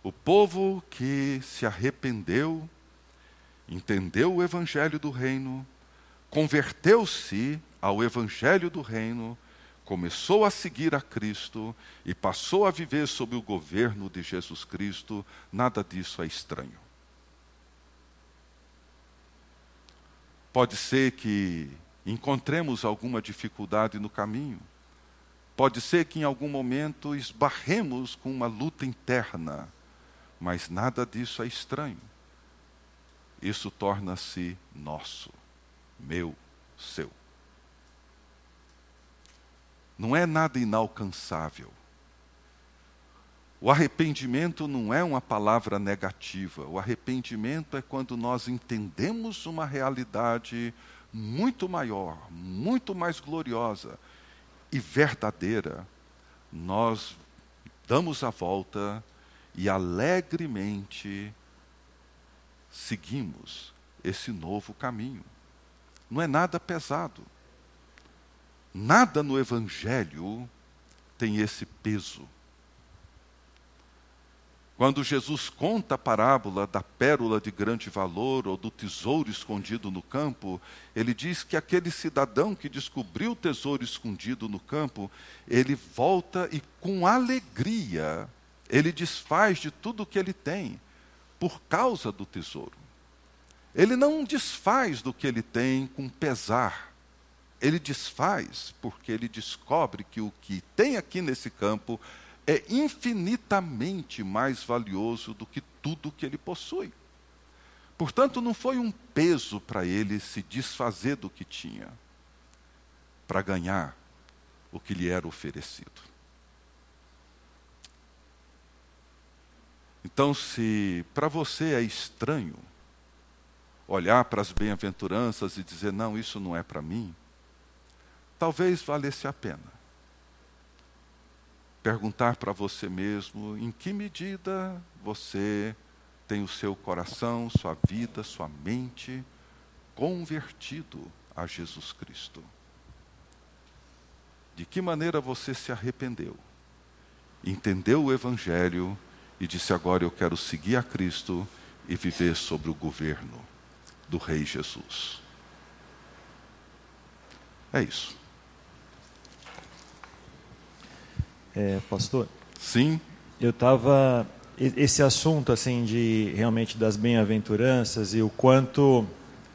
Speaker 2: o povo que se arrependeu entendeu o evangelho do reino, converteu-se ao evangelho do reino, começou a seguir a Cristo e passou a viver sob o governo de Jesus Cristo, nada disso é estranho. Pode ser que encontremos alguma dificuldade no caminho. Pode ser que em algum momento esbarremos com uma luta interna, mas nada disso é estranho isso torna-se nosso, meu, seu. Não é nada inalcançável. O arrependimento não é uma palavra negativa. O arrependimento é quando nós entendemos uma realidade muito maior, muito mais gloriosa e verdadeira. Nós damos a volta e alegremente seguimos esse novo caminho. Não é nada pesado. Nada no Evangelho tem esse peso. Quando Jesus conta a parábola da pérola de grande valor ou do tesouro escondido no campo, ele diz que aquele cidadão que descobriu o tesouro escondido no campo, ele volta e com alegria, ele desfaz de tudo o que ele tem por causa do tesouro. Ele não desfaz do que ele tem com pesar. Ele desfaz porque ele descobre que o que tem aqui nesse campo é infinitamente mais valioso do que tudo que ele possui. Portanto, não foi um peso para ele se desfazer do que tinha, para ganhar o que lhe era oferecido. Então, se para você é estranho olhar para as bem-aventuranças e dizer, não, isso não é para mim, talvez valesse a pena perguntar para você mesmo em que medida você tem o seu coração, sua vida, sua mente convertido a Jesus Cristo. De que maneira você se arrependeu, entendeu o Evangelho e disse: agora eu quero seguir a Cristo e viver sobre o governo do Rei Jesus. É isso.
Speaker 3: É, pastor?
Speaker 2: Sim.
Speaker 3: Eu estava esse assunto assim de realmente das bem-aventuranças e o quanto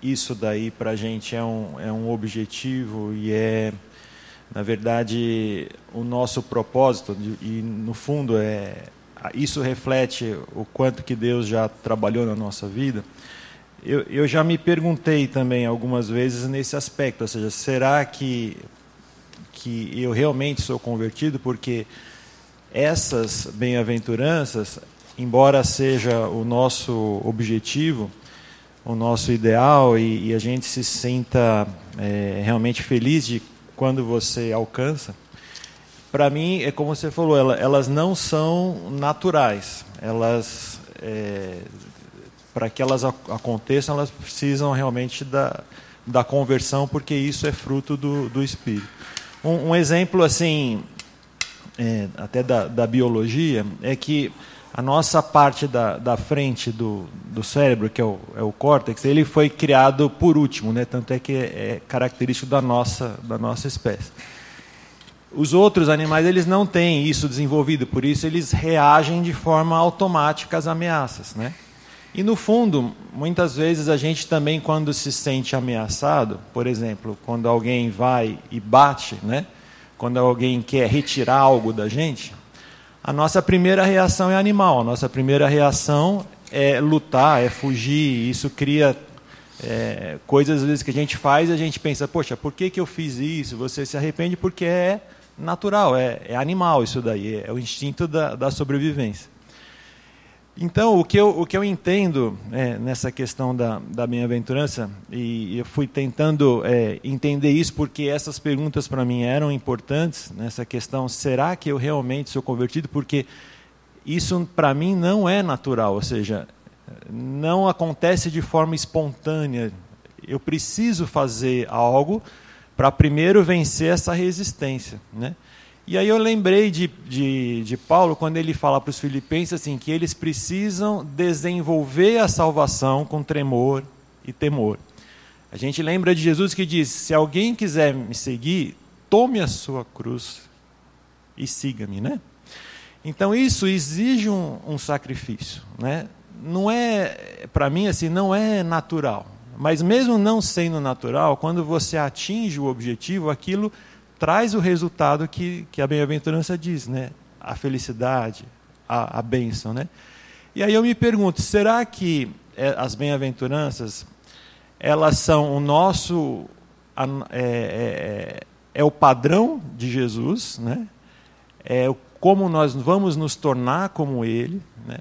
Speaker 3: isso daí para a gente é um, é um objetivo e é na verdade o nosso propósito e no fundo é isso reflete o quanto que Deus já trabalhou na nossa vida. Eu, eu já me perguntei também algumas vezes nesse aspecto, ou seja, será que que eu realmente sou convertido, porque essas bem-aventuranças, embora seja o nosso objetivo, o nosso ideal, e, e a gente se sinta é, realmente feliz de quando você alcança, para mim, é como você falou, elas não são naturais. Elas, é, para que elas aconteçam, elas precisam realmente da, da conversão, porque isso é fruto do, do Espírito. Um, um exemplo assim, é, até da, da, biologia, é que a nossa parte da, da frente do, do cérebro, que é o, é o córtex, ele foi criado por último, né? tanto é que é, é característico da nossa, da nossa espécie. Os outros animais eles não têm isso desenvolvido, por isso eles reagem de forma automática às ameaças. Né? E no fundo, muitas vezes a gente também, quando se sente ameaçado, por exemplo, quando alguém vai e bate, né? quando alguém quer retirar algo da gente, a nossa primeira reação é animal, a nossa primeira reação é lutar, é fugir, isso cria é, coisas às vezes que a gente faz e a gente pensa, poxa, por que, que eu fiz isso? Você se arrepende porque é natural, é, é animal isso daí, é o instinto da, da sobrevivência. Então, o que eu, o que eu entendo é, nessa questão da, da bem-aventurança, e eu fui tentando é, entender isso porque essas perguntas para mim eram importantes, nessa questão, será que eu realmente sou convertido? Porque isso para mim não é natural, ou seja, não acontece de forma espontânea. Eu preciso fazer algo para primeiro vencer essa resistência. Né? E aí eu lembrei de, de, de Paulo quando ele fala para os filipenses assim, que eles precisam desenvolver a salvação com tremor e temor. A gente lembra de Jesus que diz: se alguém quiser me seguir, tome a sua cruz e siga-me, né? Então isso exige um, um sacrifício, né? Não é, para mim assim, não é natural. Mas mesmo não sendo natural, quando você atinge o objetivo, aquilo traz o resultado que, que a bem-aventurança diz, né? A felicidade, a, a bênção, né? E aí eu me pergunto, será que é, as bem-aventuranças elas são o nosso é, é, é, o padrão de Jesus, né? É como nós vamos nos tornar como Ele, né?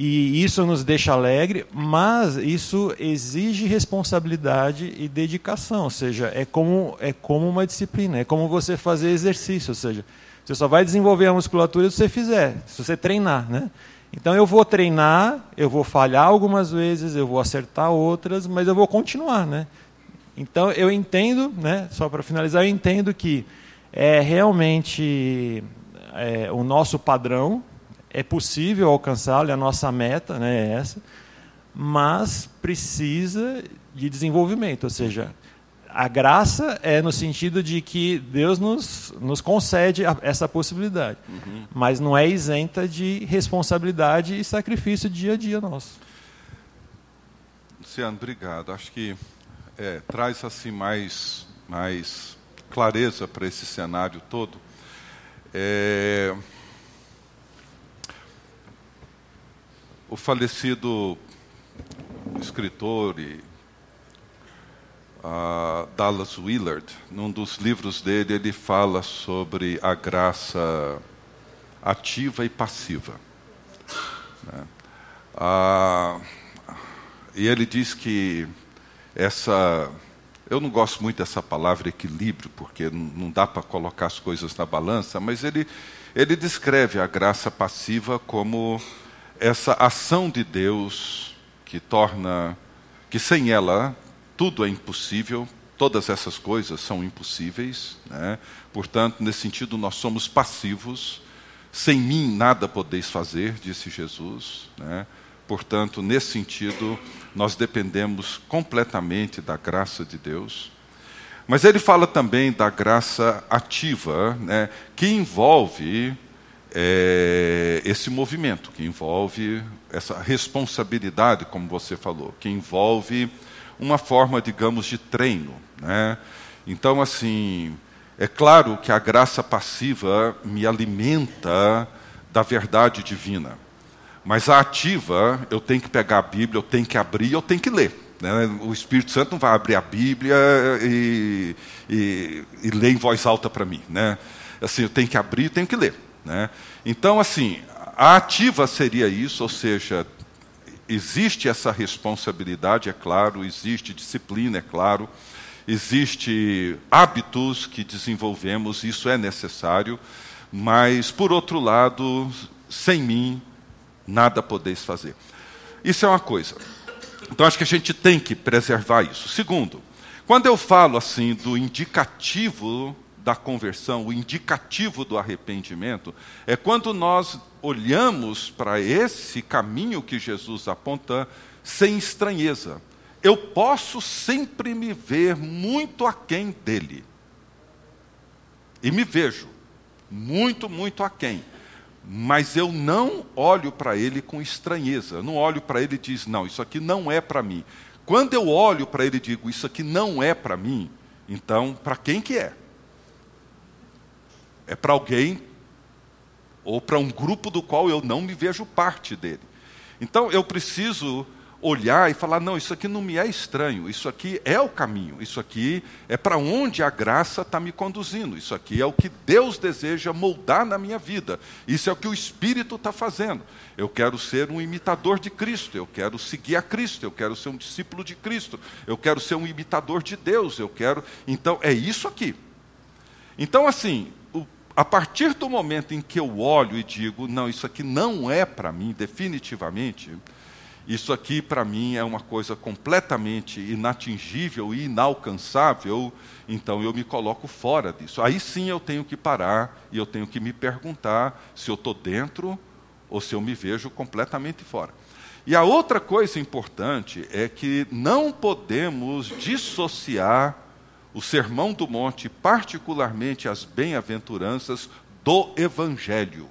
Speaker 3: E isso nos deixa alegre, mas isso exige responsabilidade e dedicação, ou seja, é como, é como uma disciplina, é como você fazer exercício, ou seja, você só vai desenvolver a musculatura se você fizer, se você treinar, né? Então eu vou treinar, eu vou falhar algumas vezes, eu vou acertar outras, mas eu vou continuar, né? Então eu entendo, né? Só para finalizar, eu entendo que é realmente é, o nosso padrão é possível alcançá-lo, a nossa meta né, é essa, mas precisa de desenvolvimento, ou seja, a graça é no sentido de que Deus nos, nos concede a, essa possibilidade, uhum. mas não é isenta de responsabilidade e sacrifício dia a dia nosso.
Speaker 2: Luciano, obrigado. Acho que é, traz assim mais, mais clareza para esse cenário todo. É, o falecido escritor e uh, Dallas Willard, num dos livros dele, ele fala sobre a graça ativa e passiva. Né? Uh, e ele diz que essa. Eu não gosto muito dessa palavra equilíbrio, porque não dá para colocar as coisas na balança, mas ele, ele descreve a graça passiva como essa ação de Deus que torna, que sem ela tudo é impossível, todas essas coisas são impossíveis. Né? Portanto, nesse sentido, nós somos passivos. Sem mim nada podeis fazer, disse Jesus. Né? Portanto, nesse sentido, nós dependemos completamente da graça de Deus. Mas ele fala também da graça ativa, né, que envolve é, esse movimento, que envolve essa responsabilidade, como você falou, que envolve uma forma, digamos, de treino. Né? Então, assim, é claro que a graça passiva me alimenta da verdade divina. Mas a ativa, eu tenho que pegar a Bíblia, eu tenho que abrir, eu tenho que ler. Né? O Espírito Santo não vai abrir a Bíblia e, e, e ler em voz alta para mim. Né? Assim, eu tenho que abrir e tenho que ler. Né? Então, assim, a ativa seria isso, ou seja, existe essa responsabilidade, é claro, existe disciplina, é claro, existe hábitos que desenvolvemos, isso é necessário, mas, por outro lado, sem mim nada podeis fazer. Isso é uma coisa. Então acho que a gente tem que preservar isso. Segundo, quando eu falo assim do indicativo da conversão, o indicativo do arrependimento, é quando nós olhamos para esse caminho que Jesus aponta sem estranheza. Eu posso sempre me ver muito aquém dele. E me vejo muito, muito aquém mas eu não olho para ele com estranheza. Não olho para ele e diz: "Não, isso aqui não é para mim". Quando eu olho para ele e digo: "Isso aqui não é para mim", então para quem que é? É para alguém ou para um grupo do qual eu não me vejo parte dele. Então eu preciso olhar e falar: não, isso aqui não me é estranho, isso aqui é o caminho, isso aqui é para onde a graça está me conduzindo, isso aqui é o que Deus deseja moldar na minha vida, isso é o que o Espírito está fazendo. Eu quero ser um imitador de Cristo, eu quero seguir a Cristo, eu quero ser um discípulo de Cristo, eu quero ser um imitador de Deus, eu quero. Então, é isso aqui. Então, assim, a partir do momento em que eu olho e digo, não, isso aqui não é para mim, definitivamente isso aqui, para mim, é uma coisa completamente inatingível e inalcançável, então eu me coloco fora disso. Aí sim eu tenho que parar e eu tenho que me perguntar se eu estou dentro ou se eu me vejo completamente fora. E a outra coisa importante é que não podemos dissociar o Sermão do Monte, particularmente as bem-aventuranças, do Evangelho.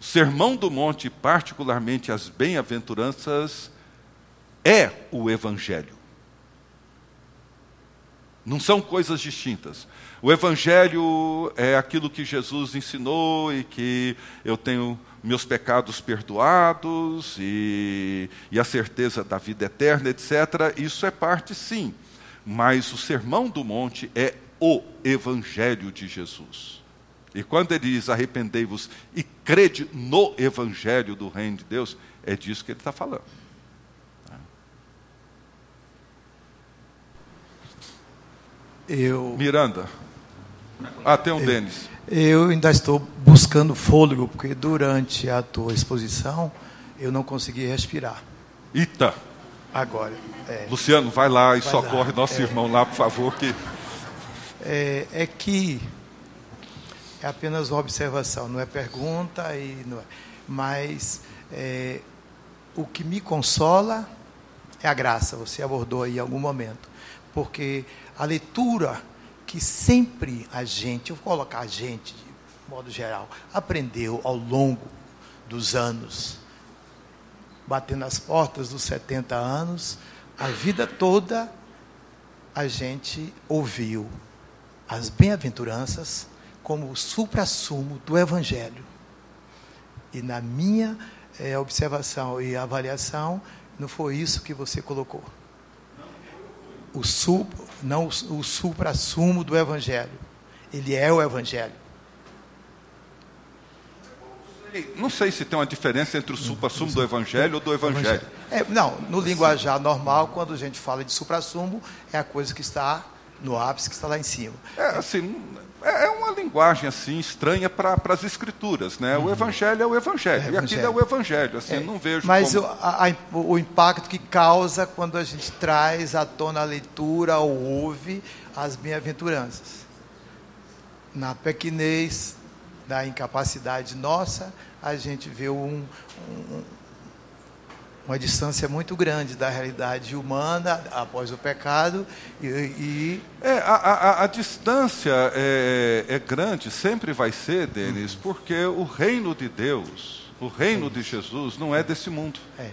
Speaker 2: O Sermão do Monte, particularmente as bem-aventuranças, é o Evangelho. Não são coisas distintas. O Evangelho é aquilo que Jesus ensinou e que eu tenho meus pecados perdoados e, e, a certeza da vida eterna, etc. Isso é parte, sim. Mas o Sermão do Monte é o Evangelho de Jesus. E quando ele diz arrependei-vos e crede no Evangelho do Reino de Deus, é disso que ele está falando.
Speaker 4: Eu,
Speaker 2: Miranda. Ah, tem um eu, Denis.
Speaker 4: Eu ainda estou buscando fôlego, porque durante a tua exposição eu não consegui respirar.
Speaker 2: Ita.
Speaker 4: Agora. É,
Speaker 2: Luciano, vai lá e vai socorre lá. nosso é, irmão lá, por favor. Que...
Speaker 4: É, é que É apenas uma observação, não é pergunta e não é. Mas é, o que me consola é a graça. Você abordou aí em algum momento, porque a leitura que sempre a gente, eu vou colocar a gente de modo geral, aprendeu ao longo dos anos, batendo as portas dos 70 anos, a vida toda a gente ouviu as bem-aventuranças como o supra-sumo do Evangelho. E na minha é, observação e avaliação, não foi isso que você colocou. O sup, não o, o supra-sumo do Evangelho. Ele é o Evangelho.
Speaker 2: Não sei se tem uma diferença entre o supra-sumo do Evangelho ou do Evangelho.
Speaker 4: É, não, no linguajar normal, quando a gente fala de supra-sumo, é a coisa que está no ápice, que está lá em cima.
Speaker 2: É, assim, é, é uma linguagem assim estranha para as escrituras, né? Uhum. O Evangelho é o Evangelho, é e aquilo é o Evangelho. Assim, é, não vejo.
Speaker 4: Mas
Speaker 2: como...
Speaker 4: o, a, o impacto que causa quando a gente traz à tona a leitura ou ouve as bem-aventuranças. Na pequenez da incapacidade nossa, a gente vê um, um, uma distância muito grande da realidade humana após o pecado e, e...
Speaker 2: É, a, a, a, distância é, é, grande sempre vai ser Denis uhum. porque o reino de Deus o reino é de Jesus não é desse mundo.
Speaker 4: É.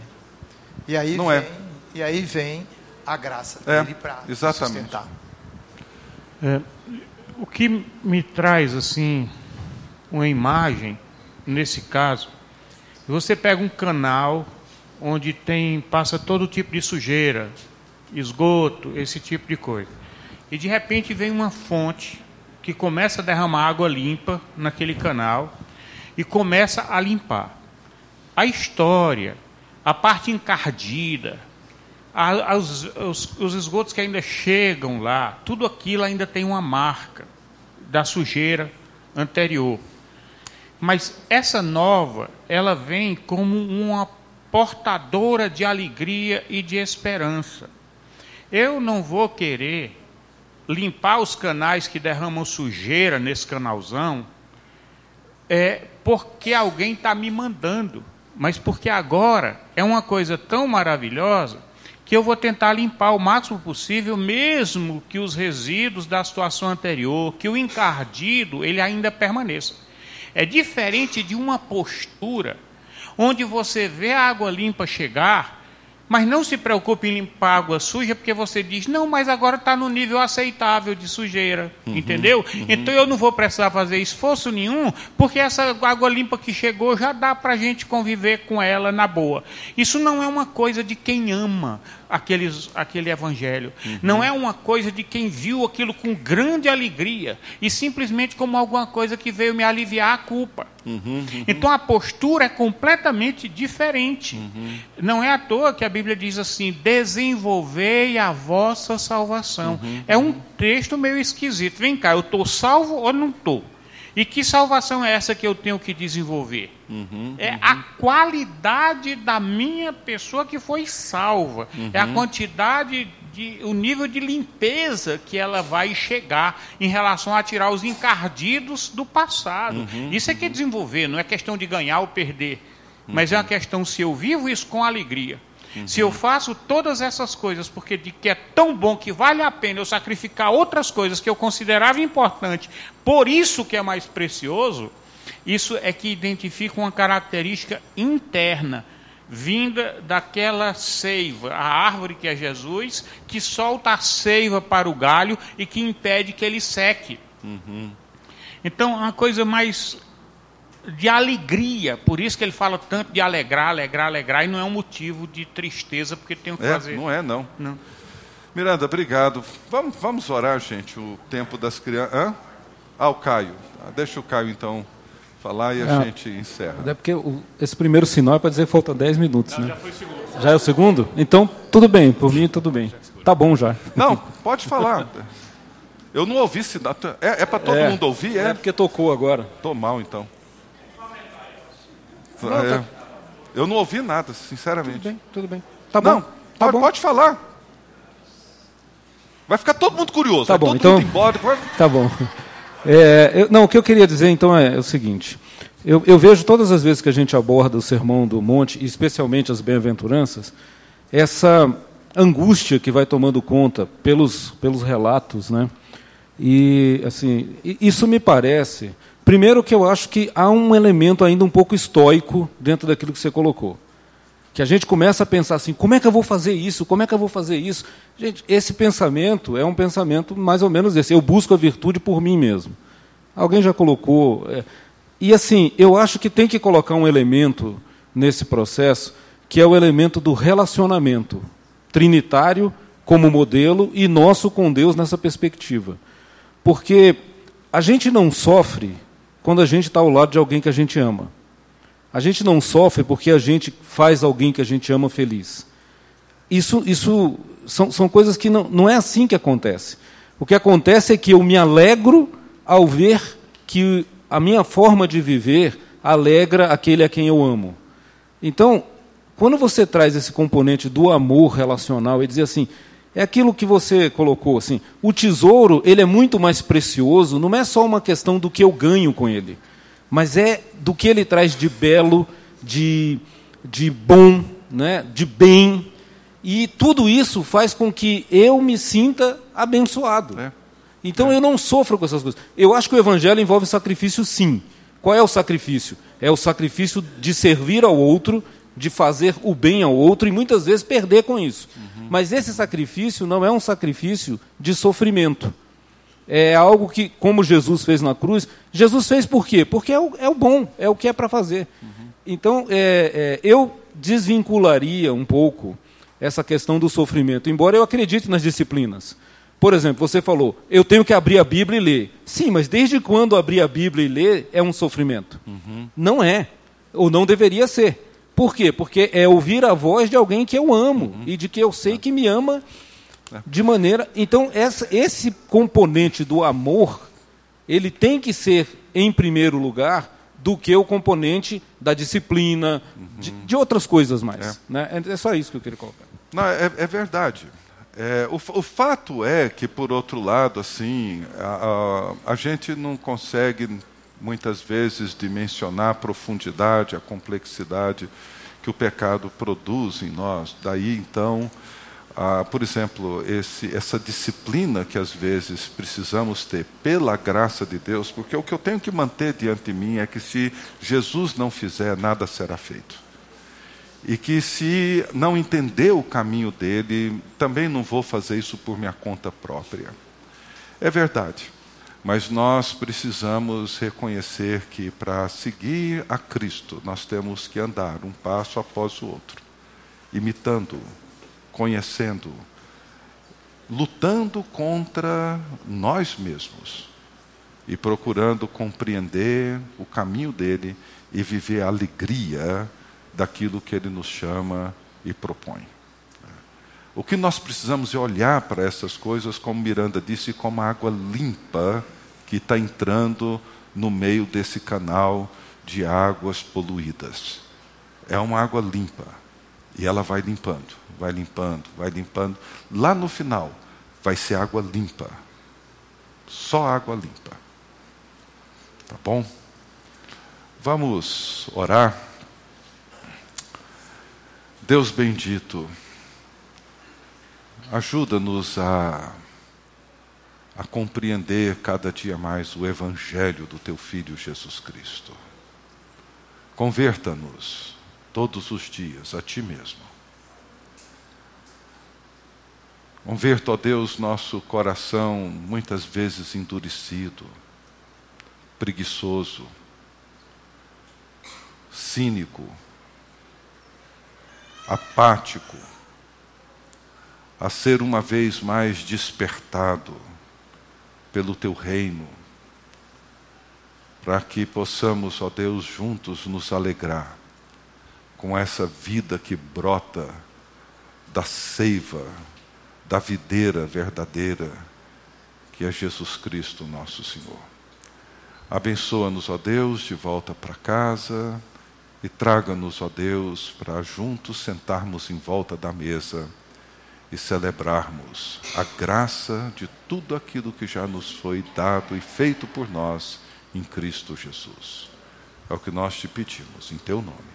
Speaker 4: e aí não vem, é e aí vem a graça
Speaker 2: é,
Speaker 4: dele para
Speaker 2: sustentar.
Speaker 5: É, o que me traz assim uma imagem, nesse caso, você pega um canal onde tem passa todo tipo de sujeira, esgoto, esse tipo de coisa. E de repente vem uma fonte que começa a derramar água limpa naquele canal e começa a limpar. A história, a parte encardida, a, os, os, os esgotos que ainda chegam lá, tudo aquilo ainda tem uma marca da sujeira anterior. Mas essa nova, ela vem como uma portadora de alegria e de esperança. Eu não vou querer limpar os canais que derramam sujeira nesse canalzão, é porque alguém está me mandando, mas porque agora é uma coisa tão maravilhosa que eu vou tentar limpar o máximo possível, mesmo que os resíduos da situação anterior, que o encardido, ele ainda permaneça. É diferente de uma postura onde você vê a água limpa chegar, mas não se preocupe em limpar a água suja, porque você diz, não, mas agora está no nível aceitável de sujeira, uhum, entendeu? Uhum. Então eu não vou precisar fazer esforço nenhum, porque essa água limpa que chegou já dá para a gente conviver com ela na boa. Isso não é uma coisa de quem ama aqueles, aquele evangelho. Uhum. Não é uma coisa de quem viu aquilo com grande alegria e simplesmente como alguma coisa que veio me aliviar a culpa. Uhum, uhum. Então a postura é completamente diferente. Uhum. Não é à toa que a Bíblia diz assim: desenvolvei a vossa salvação. Uhum. É um texto meio esquisito. Vem cá, eu estou salvo ou não estou? E que salvação é essa que eu tenho que desenvolver? Uhum, é uhum. a qualidade da minha pessoa que foi salva. Uhum. É a quantidade de, o nível de limpeza que ela vai chegar em relação a tirar os encardidos do passado. Uhum, isso é que é desenvolver, não é questão de ganhar ou perder. Mas é uma uhum. questão se eu vivo isso com alegria. Uhum. Se eu faço todas essas coisas porque de que é tão bom que vale a pena eu sacrificar outras coisas que eu considerava importante, por isso que é mais precioso, isso é que identifica uma característica interna vinda daquela seiva, a árvore que é Jesus, que solta a seiva para o galho e que impede que ele seque. Uhum. Então, uma coisa mais de alegria. Por isso que ele fala tanto de alegrar, alegrar, alegrar, e não é um motivo de tristeza, porque tem o que
Speaker 2: é,
Speaker 5: fazer.
Speaker 2: Não é, não. não. Miranda, obrigado. Vamos, vamos orar, gente, o tempo das crianças. Hã? Ah, o Caio. Ah, deixa o Caio, então, falar e a é, gente encerra.
Speaker 6: É porque o, esse primeiro sinal é para dizer que faltam 10 minutos, não, né? Já foi o segundo. Já é o segundo? Então, tudo bem, por mim, tudo bem. Tá bom já.
Speaker 2: Não, pode falar. Eu não ouvi sinal. É, é para todo é, mundo ouvir? É?
Speaker 6: é porque tocou agora.
Speaker 2: Tô mal, então. Não, é, tá... Eu não ouvi nada, sinceramente.
Speaker 6: Tudo bem, tudo bem. Tá bom. Não, tá
Speaker 2: pode,
Speaker 6: bom.
Speaker 2: pode falar. Vai ficar todo mundo curioso.
Speaker 6: Tá bom,
Speaker 2: todo
Speaker 6: então.
Speaker 2: Mundo embora,
Speaker 6: Tá bom. É, eu, não, o que eu queria dizer então é, é o seguinte: eu, eu, vejo todas as vezes que a gente aborda o Sermão do Monte, especialmente as bem-aventuranças, essa angústia que vai tomando conta pelos, pelos relatos, né? E assim, isso me parece, primeiro que eu acho que há um elemento ainda um pouco estoico dentro daquilo que você colocou. Que a gente começa a pensar assim, como é que eu vou fazer isso? Como é que eu vou fazer isso? Gente, esse pensamento é um pensamento mais ou menos esse. Eu busco a virtude por mim mesmo. Alguém já colocou. É, e assim, eu acho que tem que colocar um elemento nesse processo, que é o elemento do relacionamento trinitário como modelo e nosso com Deus nessa perspectiva. Porque a gente não sofre quando a gente está ao lado de alguém que a gente ama. A gente não sofre porque a gente faz alguém que a gente ama feliz. Isso, isso são, são coisas que não, não é assim que acontece. O que acontece é que eu me alegro ao ver que a minha forma de viver alegra aquele a quem eu amo. Então, quando você traz esse componente do amor relacional e dizer assim, é aquilo que você colocou assim. O tesouro ele é muito mais precioso. Não é só uma questão do que eu ganho com ele, mas é do que ele traz de belo, de, de bom, né, de bem. E tudo isso faz com que eu me sinta abençoado. É. Então é. eu não sofro com essas coisas. Eu acho que o evangelho envolve sacrifício, sim. Qual é o sacrifício? É o sacrifício de servir ao outro, de fazer o bem ao outro e muitas vezes perder com isso. Uhum. Mas esse sacrifício não é um sacrifício de sofrimento. É algo que, como Jesus fez na cruz, Jesus fez por quê? Porque é o, é o bom, é o que é para fazer. Uhum. Então, é, é, eu desvincularia um pouco essa questão do sofrimento, embora eu acredite nas disciplinas. Por exemplo, você falou, eu tenho que abrir a Bíblia e ler. Sim, mas desde quando abrir a Bíblia e ler é um sofrimento? Uhum. Não é, ou não deveria ser. Por quê? Porque é ouvir a voz de alguém que eu amo uhum. e de que eu sei que me ama. De maneira. Então, essa, esse componente do amor, ele tem que ser, em primeiro lugar, do que o componente da disciplina, uhum. de, de, outras coisas mais. É. Né? É, é só isso que eu queria colocar.
Speaker 2: Não, é, é verdade. É, o, o, fato é que, por outro lado, assim, a, a, a gente não consegue muitas vezes dimensionar a profundidade, a complexidade que o pecado produz em nós. Daí, então, ah, por exemplo, esse, essa disciplina que às vezes precisamos ter pela graça de Deus, porque o que eu tenho que manter diante de mim é que se Jesus não fizer, nada será feito. E que se não entender o caminho dele, também não vou fazer isso por minha conta própria. É verdade. Mas nós precisamos reconhecer que para seguir a Cristo, nós temos que andar um passo após o outro, imitando, conhecendo, lutando contra nós mesmos e procurando compreender o caminho dele e viver a alegria daquilo que ele nos chama e propõe. O que nós precisamos é olhar para essas coisas, como Miranda disse, como água limpa que está entrando no meio desse canal de águas poluídas. É uma água limpa. E ela vai limpando, vai limpando, vai limpando. Lá no final, vai ser água limpa. Só água limpa. Tá bom? Vamos orar. Deus bendito, ajuda-nos a a compreender cada dia mais o Evangelho do Teu Filho Jesus Cristo. Converta-nos todos os dias a Ti mesmo. Converta, ó Deus, nosso coração muitas vezes endurecido, preguiçoso, cínico, apático, a ser uma vez mais despertado pelo teu reino, para que possamos, ó Deus, juntos nos alegrar com essa vida que brota da seiva, da videira verdadeira, que é Jesus Cristo, nosso Senhor. Abençoa-nos, ó Deus, de volta para casa e traga-nos, ó Deus, para juntos sentarmos em volta da mesa e celebrarmos a graça de tudo aquilo que já nos foi dado e feito por nós em Cristo Jesus. É o que nós te pedimos, em teu nome.